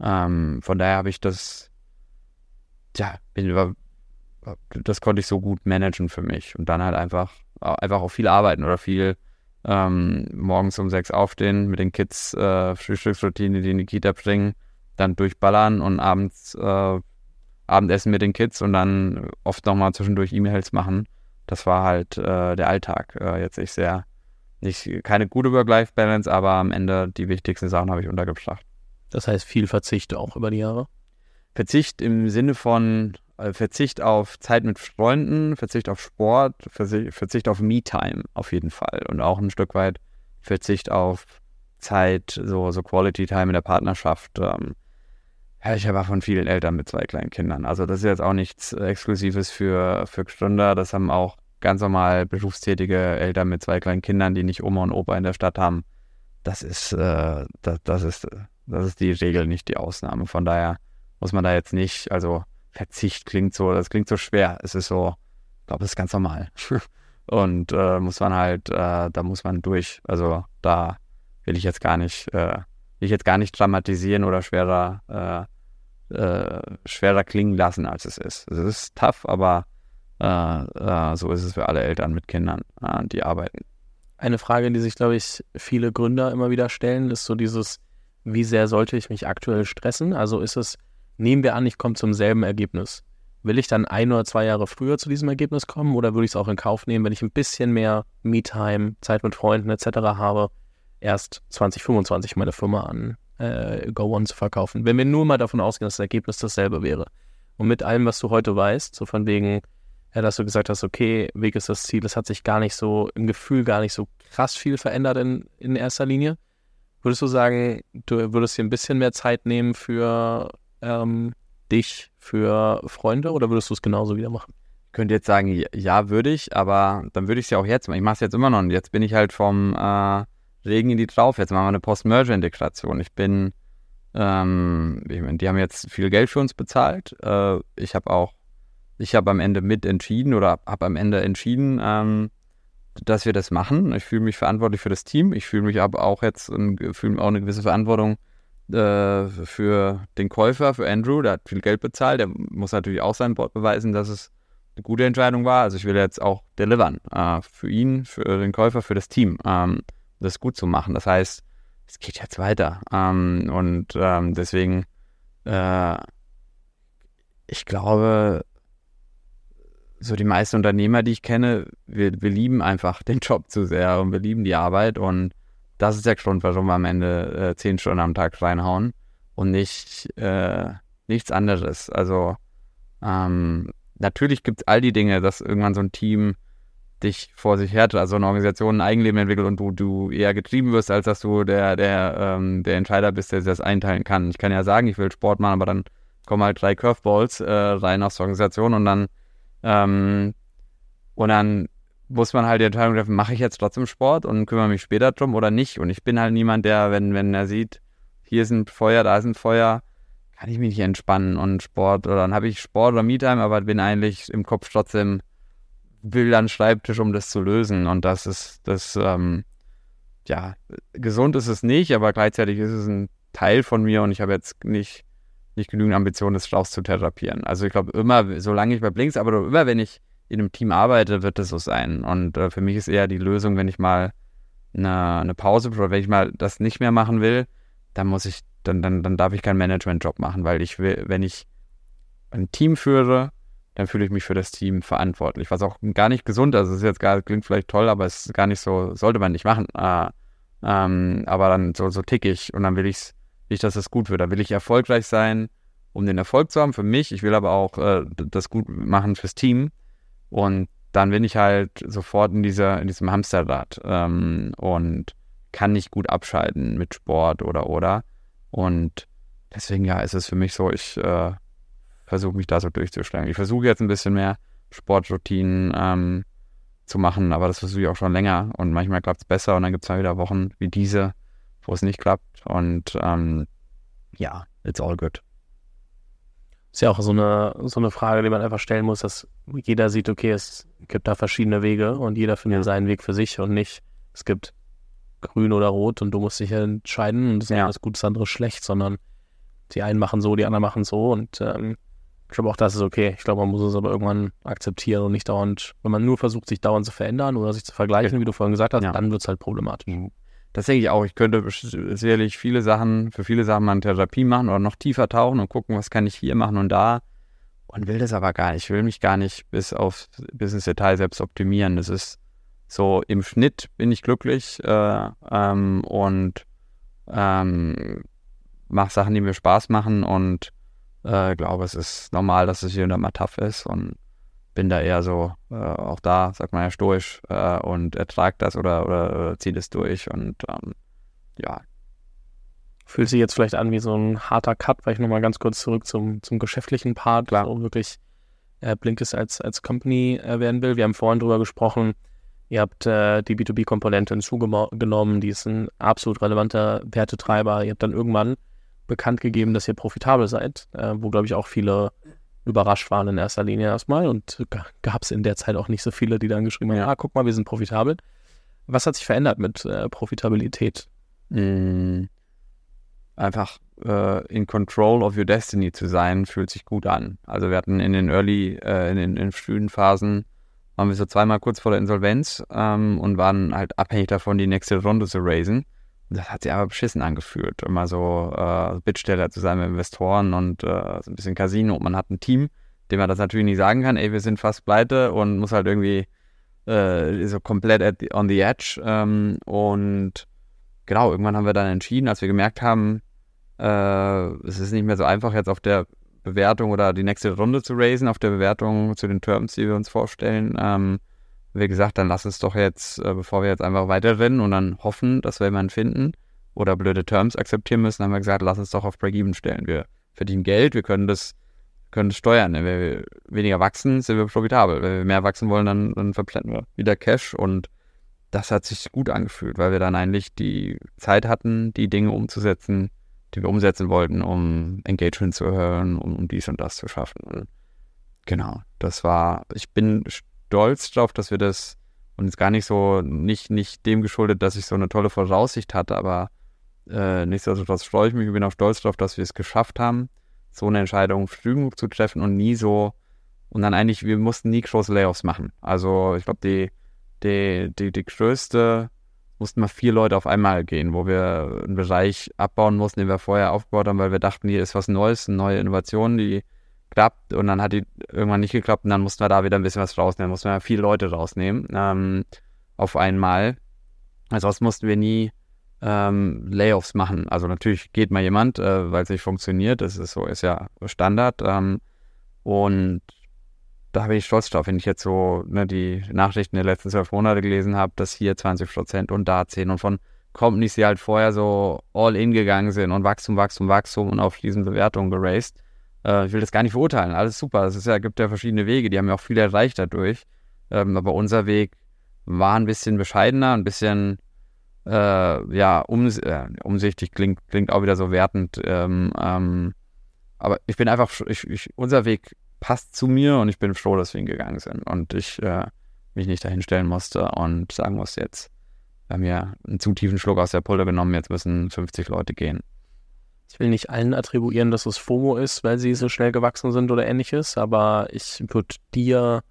ähm, von daher habe ich das, ja, das konnte ich so gut managen für mich. Und dann halt einfach, einfach auch viel arbeiten oder viel ähm, morgens um sechs aufstehen, mit den Kids äh, Frühstücksroutine, die in die Kita bringen, dann durchballern und abends äh, Abendessen mit den Kids und dann oft nochmal zwischendurch E-Mails machen das war halt äh, der Alltag. Äh, jetzt nicht sehr, nicht keine gute Work-Life-Balance, aber am Ende die wichtigsten Sachen habe ich untergebracht. Das heißt viel Verzicht auch über die Jahre? Verzicht im Sinne von Verzicht auf Zeit mit Freunden, Verzicht auf Sport, Verzicht, auf Me-Time auf jeden Fall und auch ein Stück weit Verzicht auf Zeit, so, so Quality Time in der Partnerschaft. Ähm, ja, ich habe von vielen Eltern mit zwei kleinen Kindern. Also das ist jetzt auch nichts Exklusives für, für Gründer. Das haben auch ganz normal berufstätige Eltern mit zwei kleinen Kindern, die nicht Oma und Opa in der Stadt haben. Das ist, äh, das, das ist, das ist die Regel, nicht die Ausnahme. Von daher muss man da jetzt nicht, also Verzicht klingt so, das klingt so schwer. Es ist so, ich glaube, es ist ganz normal. und äh, muss man halt, äh, da muss man durch. Also da will ich jetzt gar nicht äh, will ich jetzt gar nicht dramatisieren oder schwerer, äh, äh, schwerer klingen lassen, als es ist. Es ist tough, aber äh, so ist es für alle Eltern mit Kindern, die arbeiten. Eine Frage, die sich, glaube ich, viele Gründer immer wieder stellen, ist so dieses, wie sehr sollte ich mich aktuell stressen? Also ist es, nehmen wir an, ich komme zum selben Ergebnis. Will ich dann ein oder zwei Jahre früher zu diesem Ergebnis kommen oder würde ich es auch in Kauf nehmen, wenn ich ein bisschen mehr Me-Time, Zeit mit Freunden etc. habe, erst 2025 meine Firma an äh, Go One zu verkaufen. Wenn wir nur mal davon ausgehen, dass das Ergebnis dasselbe wäre. Und mit allem, was du heute weißt, so von wegen, ja, dass du gesagt hast, okay, Weg ist das Ziel, es hat sich gar nicht so, im Gefühl gar nicht so krass viel verändert in, in erster Linie. Würdest du sagen, du würdest dir ein bisschen mehr Zeit nehmen für ähm, dich, für Freunde oder würdest du es genauso wieder machen? Ich könnte jetzt sagen, ja, würde ich, aber dann würde ich es ja auch jetzt machen. Ich mache es jetzt immer noch und jetzt bin ich halt vom äh, Regen in die drauf. Jetzt machen wir eine Post-Merger-Integration. Ich bin, ähm, ich mein, die haben jetzt viel Geld für uns bezahlt. Äh, ich habe auch, ich habe am Ende mit entschieden oder habe am Ende entschieden, ähm, dass wir das machen. Ich fühle mich verantwortlich für das Team. Ich fühle mich aber auch jetzt, fühle auch eine gewisse Verantwortung äh, für den Käufer, für Andrew. Der hat viel Geld bezahlt. Der muss natürlich auch sein Board beweisen, dass es eine gute Entscheidung war. Also ich will jetzt auch delivern äh, für ihn, für den Käufer, für das Team. Ähm, das gut zu machen. Das heißt, es geht jetzt weiter. Ähm, und ähm, deswegen, äh, ich glaube, so die meisten Unternehmer, die ich kenne, wir, wir lieben einfach den Job zu sehr und wir lieben die Arbeit und das ist der Grund, warum wir am Ende äh, zehn Stunden am Tag reinhauen und nicht äh, nichts anderes. Also ähm, natürlich gibt es all die Dinge, dass irgendwann so ein Team dich vor sich her, also eine Organisation ein Eigenleben entwickelt und du, du eher getrieben wirst, als dass du der, der, ähm, der Entscheider bist, der das einteilen kann. Ich kann ja sagen, ich will Sport machen, aber dann kommen halt drei Curveballs äh, rein aus der Organisation und dann ähm, und dann muss man halt die Entscheidung treffen, mache ich jetzt trotzdem Sport und kümmere mich später drum oder nicht. Und ich bin halt niemand, der, wenn, wenn er sieht, hier ist ein Feuer, da ist ein Feuer, kann ich mich nicht entspannen und Sport oder dann habe ich Sport oder Me-Time, aber bin eigentlich im Kopf trotzdem will an Schreibtisch, um das zu lösen. Und das ist, das, ähm, ja, gesund ist es nicht, aber gleichzeitig ist es ein Teil von mir und ich habe jetzt nicht, nicht genügend Ambitionen, das rauszutherapieren. Also ich glaube immer, solange ich bei Blinks, aber immer wenn ich in einem Team arbeite, wird es so sein. Und äh, für mich ist eher die Lösung, wenn ich mal eine, eine Pause oder wenn ich mal das nicht mehr machen will, dann muss ich, dann, dann, dann darf ich keinen Management-Job machen, weil ich will, wenn ich ein Team führe, dann fühle ich mich für das Team verantwortlich. Was auch gar nicht gesund ist. Es ist jetzt gar, klingt vielleicht toll, aber es ist gar nicht so, sollte man nicht machen. Äh, ähm, aber dann so, so tick ich und dann will ich nicht, dass es gut wird. Dann will ich erfolgreich sein, um den Erfolg zu haben für mich. Ich will aber auch äh, das gut machen fürs Team. Und dann bin ich halt sofort in dieser, in diesem Hamsterrad ähm, und kann nicht gut abschalten mit Sport oder oder. Und deswegen ja, ist es für mich so, ich äh, versuche mich da so durchzuschlagen. Ich versuche jetzt ein bisschen mehr Sportroutinen ähm, zu machen, aber das versuche ich auch schon länger und manchmal klappt es besser und dann gibt es mal wieder Wochen wie diese, wo es nicht klappt und ähm, ja, it's all good. Ist ja auch so eine, so eine Frage, die man einfach stellen muss, dass jeder sieht, okay, es gibt da verschiedene Wege und jeder findet ja. seinen Weg für sich und nicht, es gibt grün oder rot und du musst dich entscheiden und das ja. ist gut, das andere schlecht, sondern die einen machen so, die anderen machen so und ähm, ich glaube auch, das ist okay. Ich glaube, man muss es aber irgendwann akzeptieren und nicht dauernd, wenn man nur versucht, sich dauernd zu verändern oder sich zu vergleichen, wie du vorhin gesagt hast, ja. dann wird es halt problematisch. Mhm. Das denke ich auch. Ich könnte sicherlich viele Sachen, für viele Sachen mal eine Therapie machen oder noch tiefer tauchen und gucken, was kann ich hier machen und da. Und will das aber gar nicht. Ich will mich gar nicht bis auf bis ins Detail selbst optimieren. Das ist so im Schnitt bin ich glücklich äh, ähm, und ähm, mache Sachen, die mir Spaß machen und äh, glaube, es ist normal, dass es hier und da mal tough ist und bin da eher so, äh, auch da, sagt man ja, stoisch äh, und ertragt das oder, oder, oder zieht es durch und ähm, ja. Fühlt sich jetzt vielleicht an wie so ein harter Cut, weil ich nochmal ganz kurz zurück zum, zum geschäftlichen Part, Klar. wo wirklich äh, Blinkist als, als Company äh, werden will. Wir haben vorhin drüber gesprochen, ihr habt äh, die B2B-Komponente hinzugenommen, die ist ein absolut relevanter Wertetreiber. Ihr habt dann irgendwann bekannt gegeben, dass ihr profitabel seid, äh, wo, glaube ich, auch viele überrascht waren in erster Linie erstmal und gab es in der Zeit auch nicht so viele, die dann geschrieben haben, ja, ah, guck mal, wir sind profitabel. Was hat sich verändert mit äh, Profitabilität? Mm, einfach äh, in control of your destiny zu sein, fühlt sich gut an. Also wir hatten in den early, äh, in den in frühen Phasen, waren wir so zweimal kurz vor der Insolvenz ähm, und waren halt abhängig davon, die nächste Runde zu raisen das hat sich aber beschissen angefühlt, immer so äh, Bittsteller zu sein mit Investoren und äh, so ein bisschen Casino. Man hat ein Team, dem man das natürlich nicht sagen kann, ey, wir sind fast pleite und muss halt irgendwie äh, so komplett the, on the edge. Ähm, und genau, irgendwann haben wir dann entschieden, als wir gemerkt haben, äh, es ist nicht mehr so einfach, jetzt auf der Bewertung oder die nächste Runde zu raisen, auf der Bewertung zu den Terms, die wir uns vorstellen, ähm, wir gesagt, dann lass uns doch jetzt, äh, bevor wir jetzt einfach weiterrennen und dann hoffen, dass wir jemanden finden oder blöde Terms akzeptieren müssen, haben wir gesagt, lass uns doch auf Break-Even stellen. Wir verdienen Geld, wir können das können steuern. Wenn wir weniger wachsen, sind wir profitabel. Wenn wir mehr wachsen wollen, dann, dann verplätten wir wieder Cash und das hat sich gut angefühlt, weil wir dann eigentlich die Zeit hatten, die Dinge umzusetzen, die wir umsetzen wollten, um Engagement zu erhöhen, um, um dies und das zu schaffen. Und genau, das war, ich bin stolz darauf, dass wir das und jetzt gar nicht so, nicht, nicht dem geschuldet, dass ich so eine tolle Voraussicht hatte, aber äh, nichtsdestotrotz freue ich mich, ich bin auch stolz darauf, dass wir es geschafft haben, so eine Entscheidung früh genug zu treffen und nie so, und dann eigentlich, wir mussten nie große Layoffs machen. Also ich glaube, die, die, die, die größte, mussten mal vier Leute auf einmal gehen, wo wir einen Bereich abbauen mussten, den wir vorher aufgebaut haben, weil wir dachten, hier ist was Neues, eine neue Innovation, die klappt und dann hat die irgendwann nicht geklappt und dann mussten wir da wieder ein bisschen was rausnehmen, mussten wir viele Leute rausnehmen ähm, auf einmal. Also sonst mussten wir nie ähm, Layoffs machen. Also natürlich geht mal jemand, äh, weil es nicht funktioniert. Das ist so, ist ja Standard. Ähm, und da bin ich stolz drauf, wenn ich jetzt so ne, die Nachrichten der letzten zwölf Monate gelesen habe, dass hier 20 Prozent und da 10 und von Companies, die halt vorher so all in gegangen sind und Wachstum, Wachstum, Wachstum und auf diesen Bewertungen geraced. Äh, ich will das gar nicht verurteilen, alles super. Es ja, gibt ja verschiedene Wege, die haben ja auch viel erreicht dadurch. Ähm, aber unser Weg war ein bisschen bescheidener, ein bisschen äh, ja, um, äh, umsichtig klingt, klingt auch wieder so wertend. Ähm, ähm, aber ich bin einfach, ich, ich, unser Weg passt zu mir und ich bin froh, dass wir ihn gegangen sind und ich äh, mich nicht dahin stellen musste und sagen musste jetzt, wir haben ja einen zu tiefen Schluck aus der Pulle genommen, jetzt müssen 50 Leute gehen. Ich will nicht allen attribuieren, dass es FOMO ist, weil sie so schnell gewachsen sind oder ähnliches, aber ich würde dir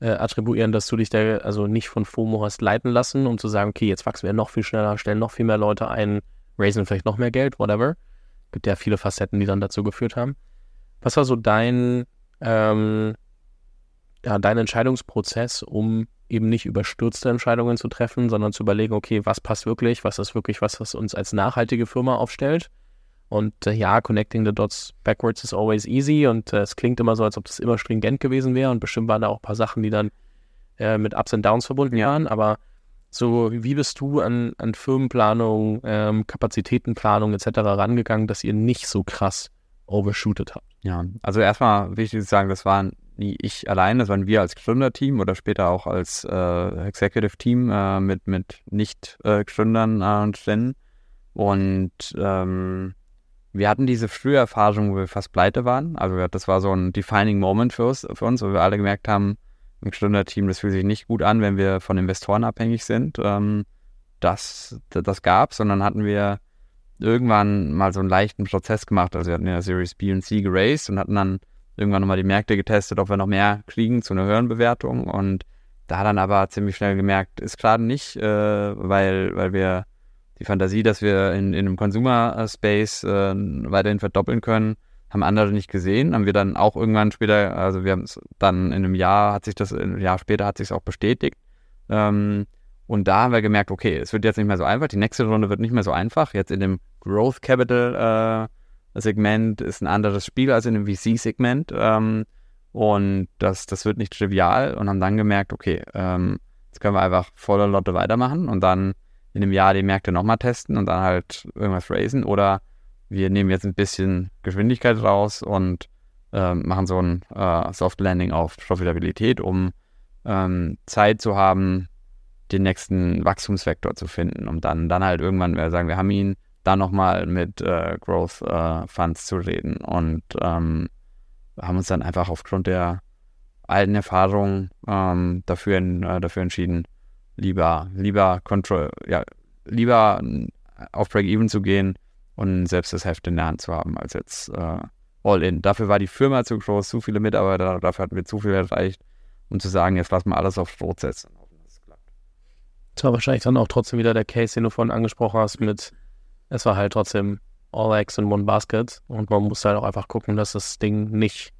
äh, attribuieren, dass du dich da also nicht von FOMO hast leiten lassen, um zu sagen, okay, jetzt wachsen wir noch viel schneller, stellen noch viel mehr Leute ein, raisen vielleicht noch mehr Geld, whatever. Gibt ja viele Facetten, die dann dazu geführt haben. Was war so dein, ähm, ja, dein Entscheidungsprozess, um eben nicht überstürzte Entscheidungen zu treffen, sondern zu überlegen, okay, was passt wirklich, was ist wirklich was, was uns als nachhaltige Firma aufstellt und äh, ja, connecting the dots backwards is always easy und äh, es klingt immer so, als ob das immer stringent gewesen wäre und bestimmt waren da auch ein paar Sachen, die dann äh, mit Ups und Downs verbunden ja. waren, aber so, wie bist du an, an Firmenplanung, ähm, Kapazitätenplanung etc. rangegangen, dass ihr nicht so krass overshootet habt? Ja, also erstmal wichtig zu sagen, das waren nie ich allein, das waren wir als Gründerteam oder später auch als äh, Executive Team äh, mit, mit Nicht-Gründern äh, drin. Und ähm, wir hatten diese frühe Erfahrung, wo wir fast pleite waren. Also das war so ein defining Moment für uns, für uns wo wir alle gemerkt haben, im Gründerteam, das fühlt sich nicht gut an, wenn wir von Investoren abhängig sind. Ähm, das, das gab es und dann hatten wir irgendwann mal so einen leichten Prozess gemacht. Also wir hatten ja Series B und C geraced und hatten dann irgendwann nochmal die Märkte getestet, ob wir noch mehr kriegen zu einer höheren Bewertung und da dann aber ziemlich schnell gemerkt, ist gerade nicht, äh, weil, weil wir die Fantasie, dass wir in, in einem Consumer-Space äh, weiterhin verdoppeln können, haben andere nicht gesehen. Haben wir dann auch irgendwann später, also wir haben es dann in einem Jahr, hat sich das, ein Jahr später hat sich auch bestätigt. Ähm, und da haben wir gemerkt, okay, es wird jetzt nicht mehr so einfach. Die nächste Runde wird nicht mehr so einfach. Jetzt in dem Growth Capital äh, Segment ist ein anderes Spiel als in dem VC-Segment. Ähm, und das, das wird nicht trivial. Und haben dann gemerkt, okay, ähm, jetzt können wir einfach voller Lotte weitermachen und dann in einem Jahr die Märkte nochmal testen und dann halt irgendwas raisen. Oder wir nehmen jetzt ein bisschen Geschwindigkeit raus und äh, machen so ein äh, Soft Landing auf Profitabilität, um ähm, Zeit zu haben, den nächsten Wachstumsvektor zu finden, um dann, dann halt irgendwann, wir sagen, wir haben ihn, dann nochmal mit äh, Growth äh, Funds zu reden und ähm, haben uns dann einfach aufgrund der alten Erfahrung ähm, dafür, äh, dafür entschieden, lieber, lieber Control, ja, lieber auf Break-Even zu gehen und selbst das Heft in der Hand zu haben, als jetzt äh, All-In. Dafür war die Firma zu groß, zu viele Mitarbeiter, dafür hatten wir zu viel erreicht, um zu sagen, jetzt lassen wir alles aufs Brot setzen. Das war wahrscheinlich dann auch trotzdem wieder der Case, den du vorhin angesprochen hast, mit es war halt trotzdem All Eggs in One Basket und man muss halt auch einfach gucken, dass das Ding nicht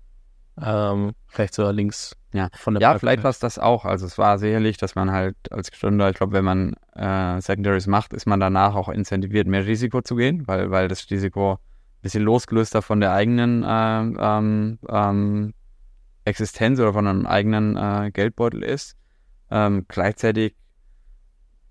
ähm, vielleicht so links ja, Ja, vielleicht war es das auch. Also es war sicherlich, dass man halt als Gründer, ich glaube, wenn man äh, Secondaries macht, ist man danach auch incentiviert, mehr Risiko zu gehen, weil, weil das Risiko ein bisschen losgelöster von der eigenen äh, ähm, ähm, Existenz oder von einem eigenen äh, Geldbeutel ist. Ähm, gleichzeitig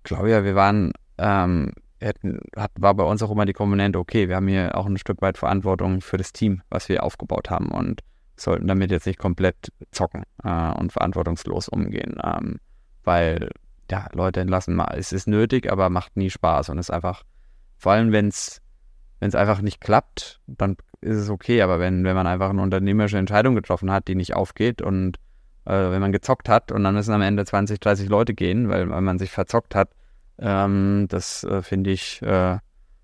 glaube ich ja, wir waren, ähm, hätten, hat, war bei uns auch immer die Komponente, okay, wir haben hier auch ein Stück weit Verantwortung für das Team, was wir aufgebaut haben und sollten damit jetzt nicht komplett zocken äh, und verantwortungslos umgehen, ähm, weil ja, Leute entlassen mal, es ist nötig, aber macht nie Spaß. Und ist einfach, vor allem wenn es wenn es einfach nicht klappt, dann ist es okay, aber wenn, wenn man einfach eine unternehmerische Entscheidung getroffen hat, die nicht aufgeht und äh, wenn man gezockt hat und dann müssen am Ende 20, 30 Leute gehen, weil, weil man sich verzockt hat, ähm, das äh, finde ich, äh,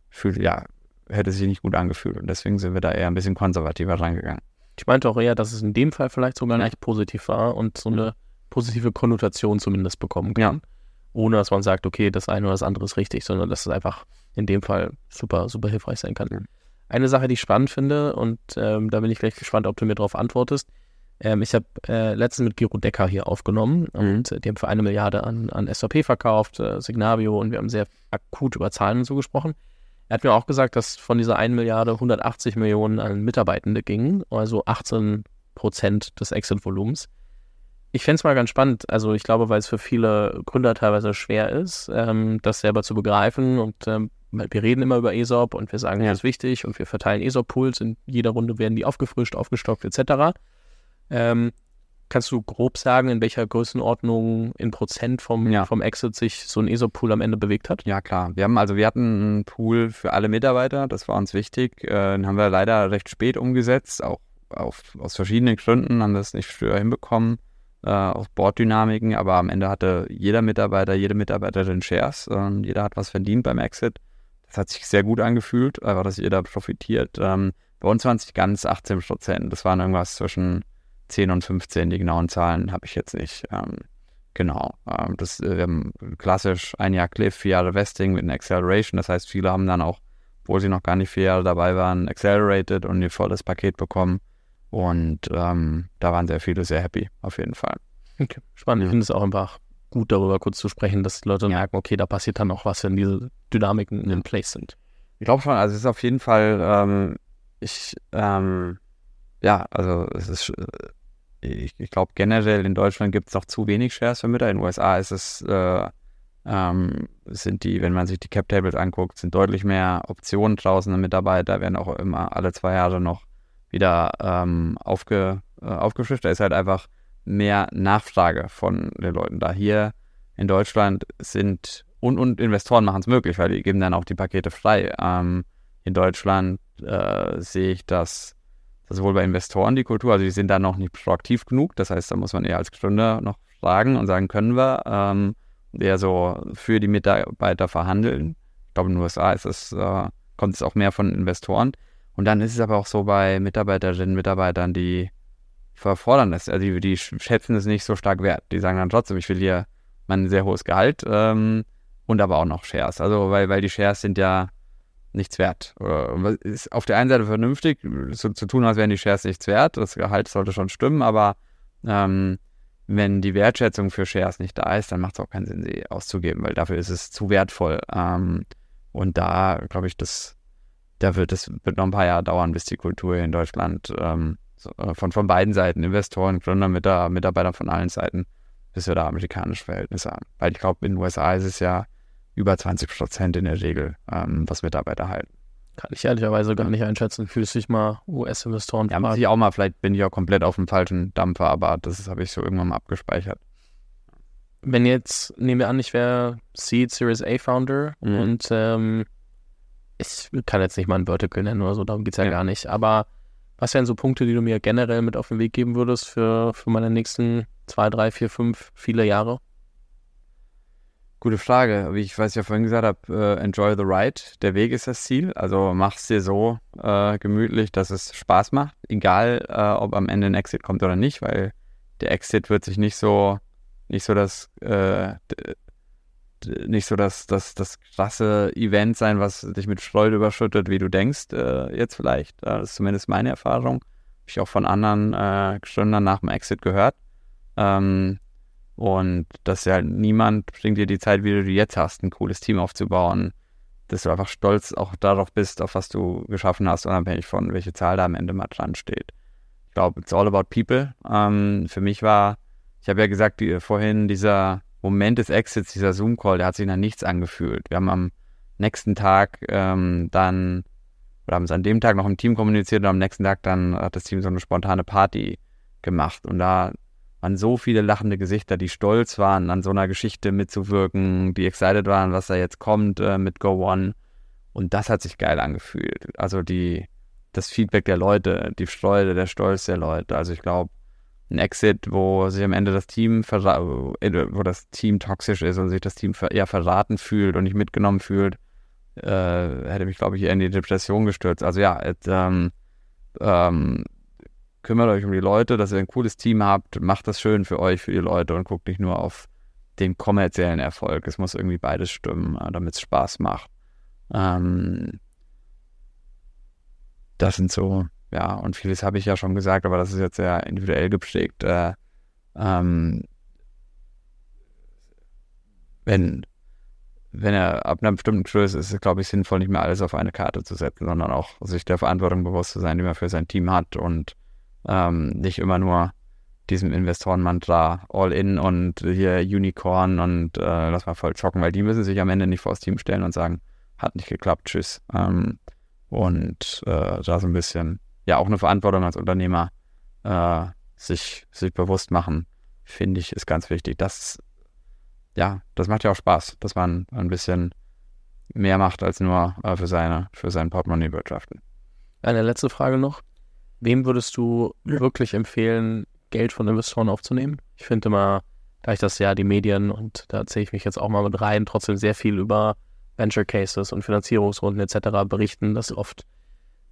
fühlt, ja, hätte sich nicht gut angefühlt. Und deswegen sind wir da eher ein bisschen konservativer reingegangen. Ich meinte auch eher, dass es in dem Fall vielleicht sogar ja. nicht positiv war und so eine positive Konnotation zumindest bekommen kann. Ja. Ohne dass man sagt, okay, das eine oder das andere ist richtig, sondern dass es einfach in dem Fall super, super hilfreich sein kann. Mhm. Eine Sache, die ich spannend finde, und ähm, da bin ich gleich gespannt, ob du mir darauf antwortest. Ähm, ich habe äh, letztens mit Giro Decker hier aufgenommen mhm. und äh, die haben für eine Milliarde an, an SAP verkauft, äh, Signavio, und wir haben sehr akut über Zahlen und so gesprochen. Er hat mir auch gesagt, dass von dieser 1 Milliarde 180 Millionen an Mitarbeitende gingen, also 18 Prozent des Exit-Volumens. Ich fände es mal ganz spannend. Also ich glaube, weil es für viele Gründer teilweise schwer ist, ähm, das selber zu begreifen und ähm, wir reden immer über ESOP und wir sagen, ja. das ist wichtig und wir verteilen ESOP-Pools. In jeder Runde werden die aufgefrischt, aufgestockt etc. Ähm, kannst du grob sagen, in welcher Größenordnung in Prozent vom, ja. vom Exit sich so ein ESOP-Pool am Ende bewegt hat? Ja, klar. Wir haben also, wir hatten einen Pool für alle Mitarbeiter, das war uns wichtig. Äh, den haben wir leider recht spät umgesetzt, auch auf, aus verschiedenen Gründen haben wir es nicht früher hinbekommen, äh, aus Borddynamiken, aber am Ende hatte jeder Mitarbeiter, jede Mitarbeiterin Shares und jeder hat was verdient beim Exit. Das hat sich sehr gut angefühlt, einfach, dass jeder profitiert. Ähm, bei uns waren es ganz 18 Prozent. Das waren irgendwas zwischen 10 und 15. Die genauen Zahlen habe ich jetzt nicht. Ähm, genau. Ähm, das, äh, wir haben klassisch ein Jahr Cliff, vier Jahre Vesting mit einer Acceleration. Das heißt, viele haben dann auch, obwohl sie noch gar nicht vier Jahre dabei waren, accelerated und ihr volles Paket bekommen. Und ähm, da waren sehr viele sehr happy, auf jeden Fall. Okay, spannend. Ich finde es auch einfach gut darüber kurz zu sprechen, dass die Leute ja. merken, okay, da passiert dann auch was, wenn diese Dynamiken in place sind. Ich glaube schon, also es ist auf jeden Fall, ähm, ich, ähm, ja, also es ist, äh, ich, ich glaube generell in Deutschland gibt es noch zu wenig Shares für Mütter. In den USA ist es, äh, ähm, sind die, wenn man sich die Cap Tables anguckt, sind deutlich mehr Optionen draußen. Mitarbeiter werden auch immer alle zwei Jahre noch wieder ähm, aufge, äh, aufgefrischt. Da ist halt einfach mehr Nachfrage von den Leuten da. Hier in Deutschland sind und, und Investoren machen es möglich, weil die geben dann auch die Pakete frei. Ähm, in Deutschland äh, sehe ich das sowohl bei Investoren die Kultur, also die sind da noch nicht proaktiv genug. Das heißt, da muss man eher als Gründer noch fragen und sagen, können wir ähm, eher so für die Mitarbeiter verhandeln. Ich glaube, in den USA ist es, äh, kommt es auch mehr von Investoren. Und dann ist es aber auch so bei Mitarbeiterinnen und Mitarbeitern, die verfordern das. Also die, die schätzen es nicht so stark wert. Die sagen dann trotzdem, ich will hier mein sehr hohes Gehalt ähm, und aber auch noch Shares. Also weil, weil die Shares sind ja nichts wert. Oder, ist auf der einen Seite vernünftig, so zu tun, als wären die Shares nichts wert. Das Gehalt sollte schon stimmen, aber ähm, wenn die Wertschätzung für Shares nicht da ist, dann macht es auch keinen Sinn, sie auszugeben, weil dafür ist es zu wertvoll. Ähm, und da, glaube ich, das, da wird es wird noch ein paar Jahre dauern, bis die Kultur in Deutschland ähm, äh, von, von beiden Seiten, Investoren, Gründer, Mitarbeiter von allen Seiten, bis wir da amerikanische Verhältnisse haben. Weil ich glaube, in den USA ist es ja über 20 Prozent in der Regel, ähm, was Mitarbeiter halten. Kann ich ehrlicherweise gar nicht einschätzen. Fühlst dich mal US-Investoren Ja, muss ich auch mal, vielleicht bin ich auch komplett auf dem falschen Dampfer, aber das habe ich so irgendwann mal abgespeichert. Wenn jetzt, nehmen wir an, ich wäre Seed Series A Founder mhm. und ähm, ich kann jetzt nicht mal ein Vertical nennen oder so, darum geht es ja, ja, gar nicht, aber was wären so Punkte, die du mir generell mit auf den Weg geben würdest für, für meine nächsten zwei, drei, vier, fünf, viele Jahre? Gute Frage. Wie ich weiß ja vorhin gesagt habe, uh, enjoy the ride. Der Weg ist das Ziel. Also mach es dir so uh, gemütlich, dass es Spaß macht. Egal, uh, ob am Ende ein Exit kommt oder nicht, weil der Exit wird sich nicht so, nicht so das nicht so das, das, das krasse Event sein, was dich mit Freude überschüttet, wie du denkst, äh, jetzt vielleicht. Äh, das ist zumindest meine Erfahrung. Habe ich auch von anderen äh, Gründern nach dem Exit gehört. Ähm, und dass ja niemand bringt dir die Zeit, wie du die jetzt hast, ein cooles Team aufzubauen, dass du einfach stolz auch darauf bist, auf was du geschaffen hast, unabhängig von welche Zahl da am Ende mal dran steht. Ich glaube, it's all about people. Ähm, für mich war, ich habe ja gesagt, die, vorhin dieser Moment des Exits, dieser Zoom-Call, der hat sich nach nichts angefühlt. Wir haben am nächsten Tag ähm, dann oder haben es an dem Tag noch im Team kommuniziert und am nächsten Tag dann hat das Team so eine spontane Party gemacht. Und da waren so viele lachende Gesichter, die stolz waren, an so einer Geschichte mitzuwirken, die excited waren, was da jetzt kommt äh, mit Go One. Und das hat sich geil angefühlt. Also die, das Feedback der Leute, die Freude, der Stolz der Leute. Also ich glaube, ein Exit, wo sich am Ende das Team äh, wo das Team toxisch ist und sich das Team eher verraten fühlt und nicht mitgenommen fühlt, äh, hätte mich, glaube ich, eher in die Depression gestürzt. Also ja, et, ähm, ähm, kümmert euch um die Leute, dass ihr ein cooles Team habt, macht das schön für euch, für die Leute und guckt nicht nur auf den kommerziellen Erfolg. Es muss irgendwie beides stimmen, äh, damit es Spaß macht. Ähm, das sind so, ja, und vieles habe ich ja schon gesagt, aber das ist jetzt sehr individuell geprägt. Äh, ähm, wenn, wenn er ab einer bestimmten Größe ist, ist es, glaube ich, sinnvoll, nicht mehr alles auf eine Karte zu setzen, sondern auch sich der Verantwortung bewusst zu sein, die man für sein Team hat und ähm, nicht immer nur diesem Investorenmantra all in und hier Unicorn und äh, lass mal voll schocken, weil die müssen sich am Ende nicht vor das Team stellen und sagen, hat nicht geklappt, tschüss. Ähm, und äh, da so ein bisschen, ja, auch eine Verantwortung als Unternehmer äh, sich, sich bewusst machen, finde ich, ist ganz wichtig. Das, ja, das macht ja auch Spaß, dass man ein bisschen mehr macht als nur äh, für seine, für sein Portemonnaie wirtschaften. Eine letzte Frage noch. Wem würdest du wirklich empfehlen, Geld von Investoren aufzunehmen? Ich finde immer, da ich das ja die Medien und da zähle ich mich jetzt auch mal mit rein, trotzdem sehr viel über Venture Cases und Finanzierungsrunden etc. berichten, dass oft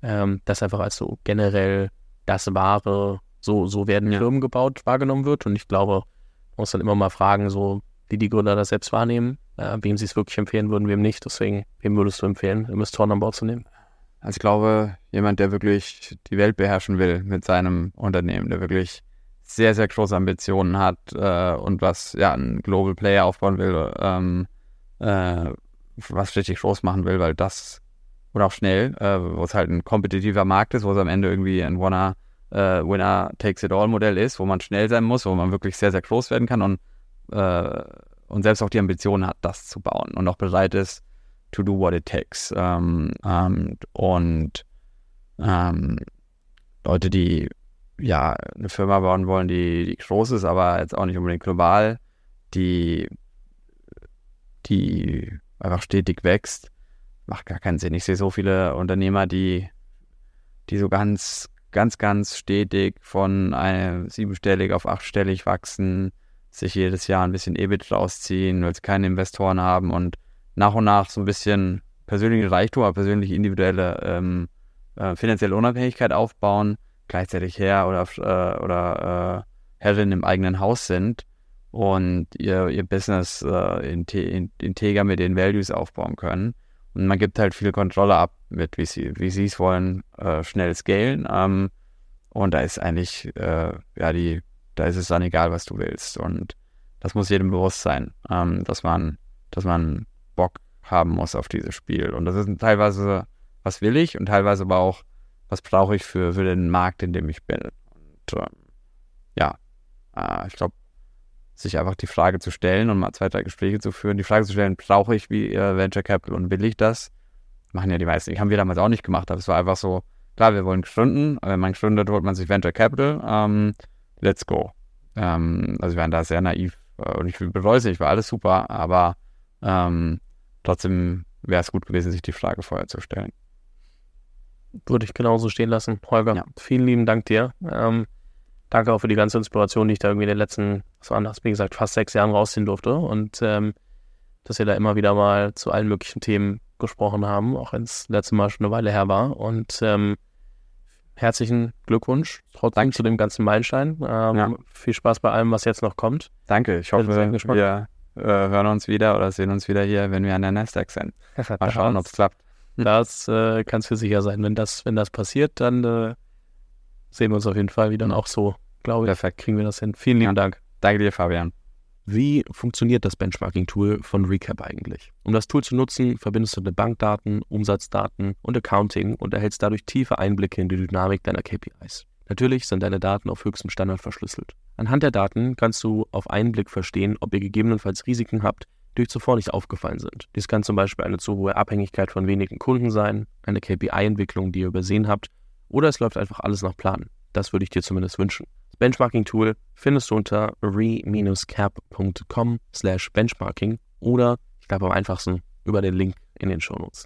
ähm, das einfach als so generell das wahre, so, so werden ja. Firmen gebaut, wahrgenommen wird. Und ich glaube, man muss dann immer mal fragen, so wie die Gründer das selbst wahrnehmen, äh, wem sie es wirklich empfehlen würden, wem nicht. Deswegen, wem würdest du empfehlen, Investoren an Bord zu nehmen? Also ich glaube, jemand, der wirklich die Welt beherrschen will mit seinem Unternehmen, der wirklich sehr, sehr große Ambitionen hat äh, und was, ja, ein Global Player aufbauen will, ähm, äh, was richtig groß machen will, weil das, oder auch schnell, äh, wo es halt ein kompetitiver Markt ist, wo es am Ende irgendwie ein Winner, äh, Winner Takes It All Modell ist, wo man schnell sein muss, wo man wirklich sehr, sehr groß werden kann und, äh, und selbst auch die Ambitionen hat, das zu bauen und auch bereit ist, to do what it takes. Ähm, ähm, und ähm, Leute, die ja eine Firma bauen wollen, die, die groß ist, aber jetzt auch nicht unbedingt global, die, die einfach stetig wächst, macht gar keinen Sinn. Ich sehe so viele Unternehmer, die, die so ganz, ganz, ganz stetig von siebenstellig auf achtstellig wachsen, sich jedes Jahr ein bisschen EBIT rausziehen, weil sie keine Investoren haben und nach und nach so ein bisschen persönlichen Reichtum, aber persönliche individuelle ähm, äh, finanzielle Unabhängigkeit aufbauen, gleichzeitig Herr oder, äh, oder äh, Herrin im eigenen Haus sind und ihr, ihr Business äh, integer mit den Values aufbauen können. Und man gibt halt viel Kontrolle ab, mit wie sie wie sie es wollen, äh, schnell scalen. Ähm, und da ist eigentlich, äh, ja, die, da ist es dann egal, was du willst. Und das muss jedem bewusst sein, ähm, dass man, dass man Bock haben muss auf dieses Spiel. Und das ist teilweise, was will ich und teilweise aber auch, was brauche ich für, für den Markt, in dem ich bin. Und ähm, ja, äh, ich glaube, sich einfach die Frage zu stellen und mal zwei, drei Gespräche zu führen, die Frage zu stellen, brauche ich wie äh, Venture Capital und will ich das? Machen ja die meisten. Die haben wir damals auch nicht gemacht, aber es war einfach so, klar, wir wollen gründen, wenn man gründet, holt man sich Venture Capital, ähm, let's go. Ähm, also wir waren da sehr naiv äh, und ich bereue es nicht, war alles super, aber ähm, Trotzdem wäre es gut gewesen, sich die Frage vorher zu stellen. Würde ich genauso stehen lassen. Holger, ja. vielen lieben Dank dir. Ähm, danke auch für die ganze Inspiration, die ich da irgendwie in den letzten, was waren das, wie gesagt, fast sechs Jahren rausziehen durfte. Und ähm, dass wir da immer wieder mal zu allen möglichen Themen gesprochen haben, auch wenn es letzte Mal schon eine Weile her war. Und ähm, herzlichen Glückwunsch trotzdem Danke. zu dem ganzen Meilenstein. Ähm, ja. Viel Spaß bei allem, was jetzt noch kommt. Danke. Ich hoffe, wir äh, hören uns wieder oder sehen uns wieder hier, wenn wir an der Nasdaq sind. Mal schauen, ob es klappt. Das äh, kannst du sicher sein. Wenn das, wenn das passiert, dann äh, sehen wir uns auf jeden Fall wieder. Und auch so, glaube ich, Perfekt. kriegen wir das hin. Vielen lieben ja. Dank. Danke dir, Fabian. Wie funktioniert das Benchmarking-Tool von Recap eigentlich? Um das Tool zu nutzen, verbindest du deine Bankdaten, Umsatzdaten und Accounting und erhältst dadurch tiefe Einblicke in die Dynamik deiner KPIs. Natürlich sind deine Daten auf höchstem Standard verschlüsselt. Anhand der Daten kannst du auf einen Blick verstehen, ob ihr gegebenenfalls Risiken habt, die euch zuvor nicht aufgefallen sind. Dies kann zum Beispiel eine zu hohe Abhängigkeit von wenigen Kunden sein, eine KPI-Entwicklung, die ihr übersehen habt, oder es läuft einfach alles nach Plan. Das würde ich dir zumindest wünschen. Das Benchmarking-Tool findest du unter re-cap.com slash benchmarking oder, ich glaube am einfachsten, über den Link in den Shownotes.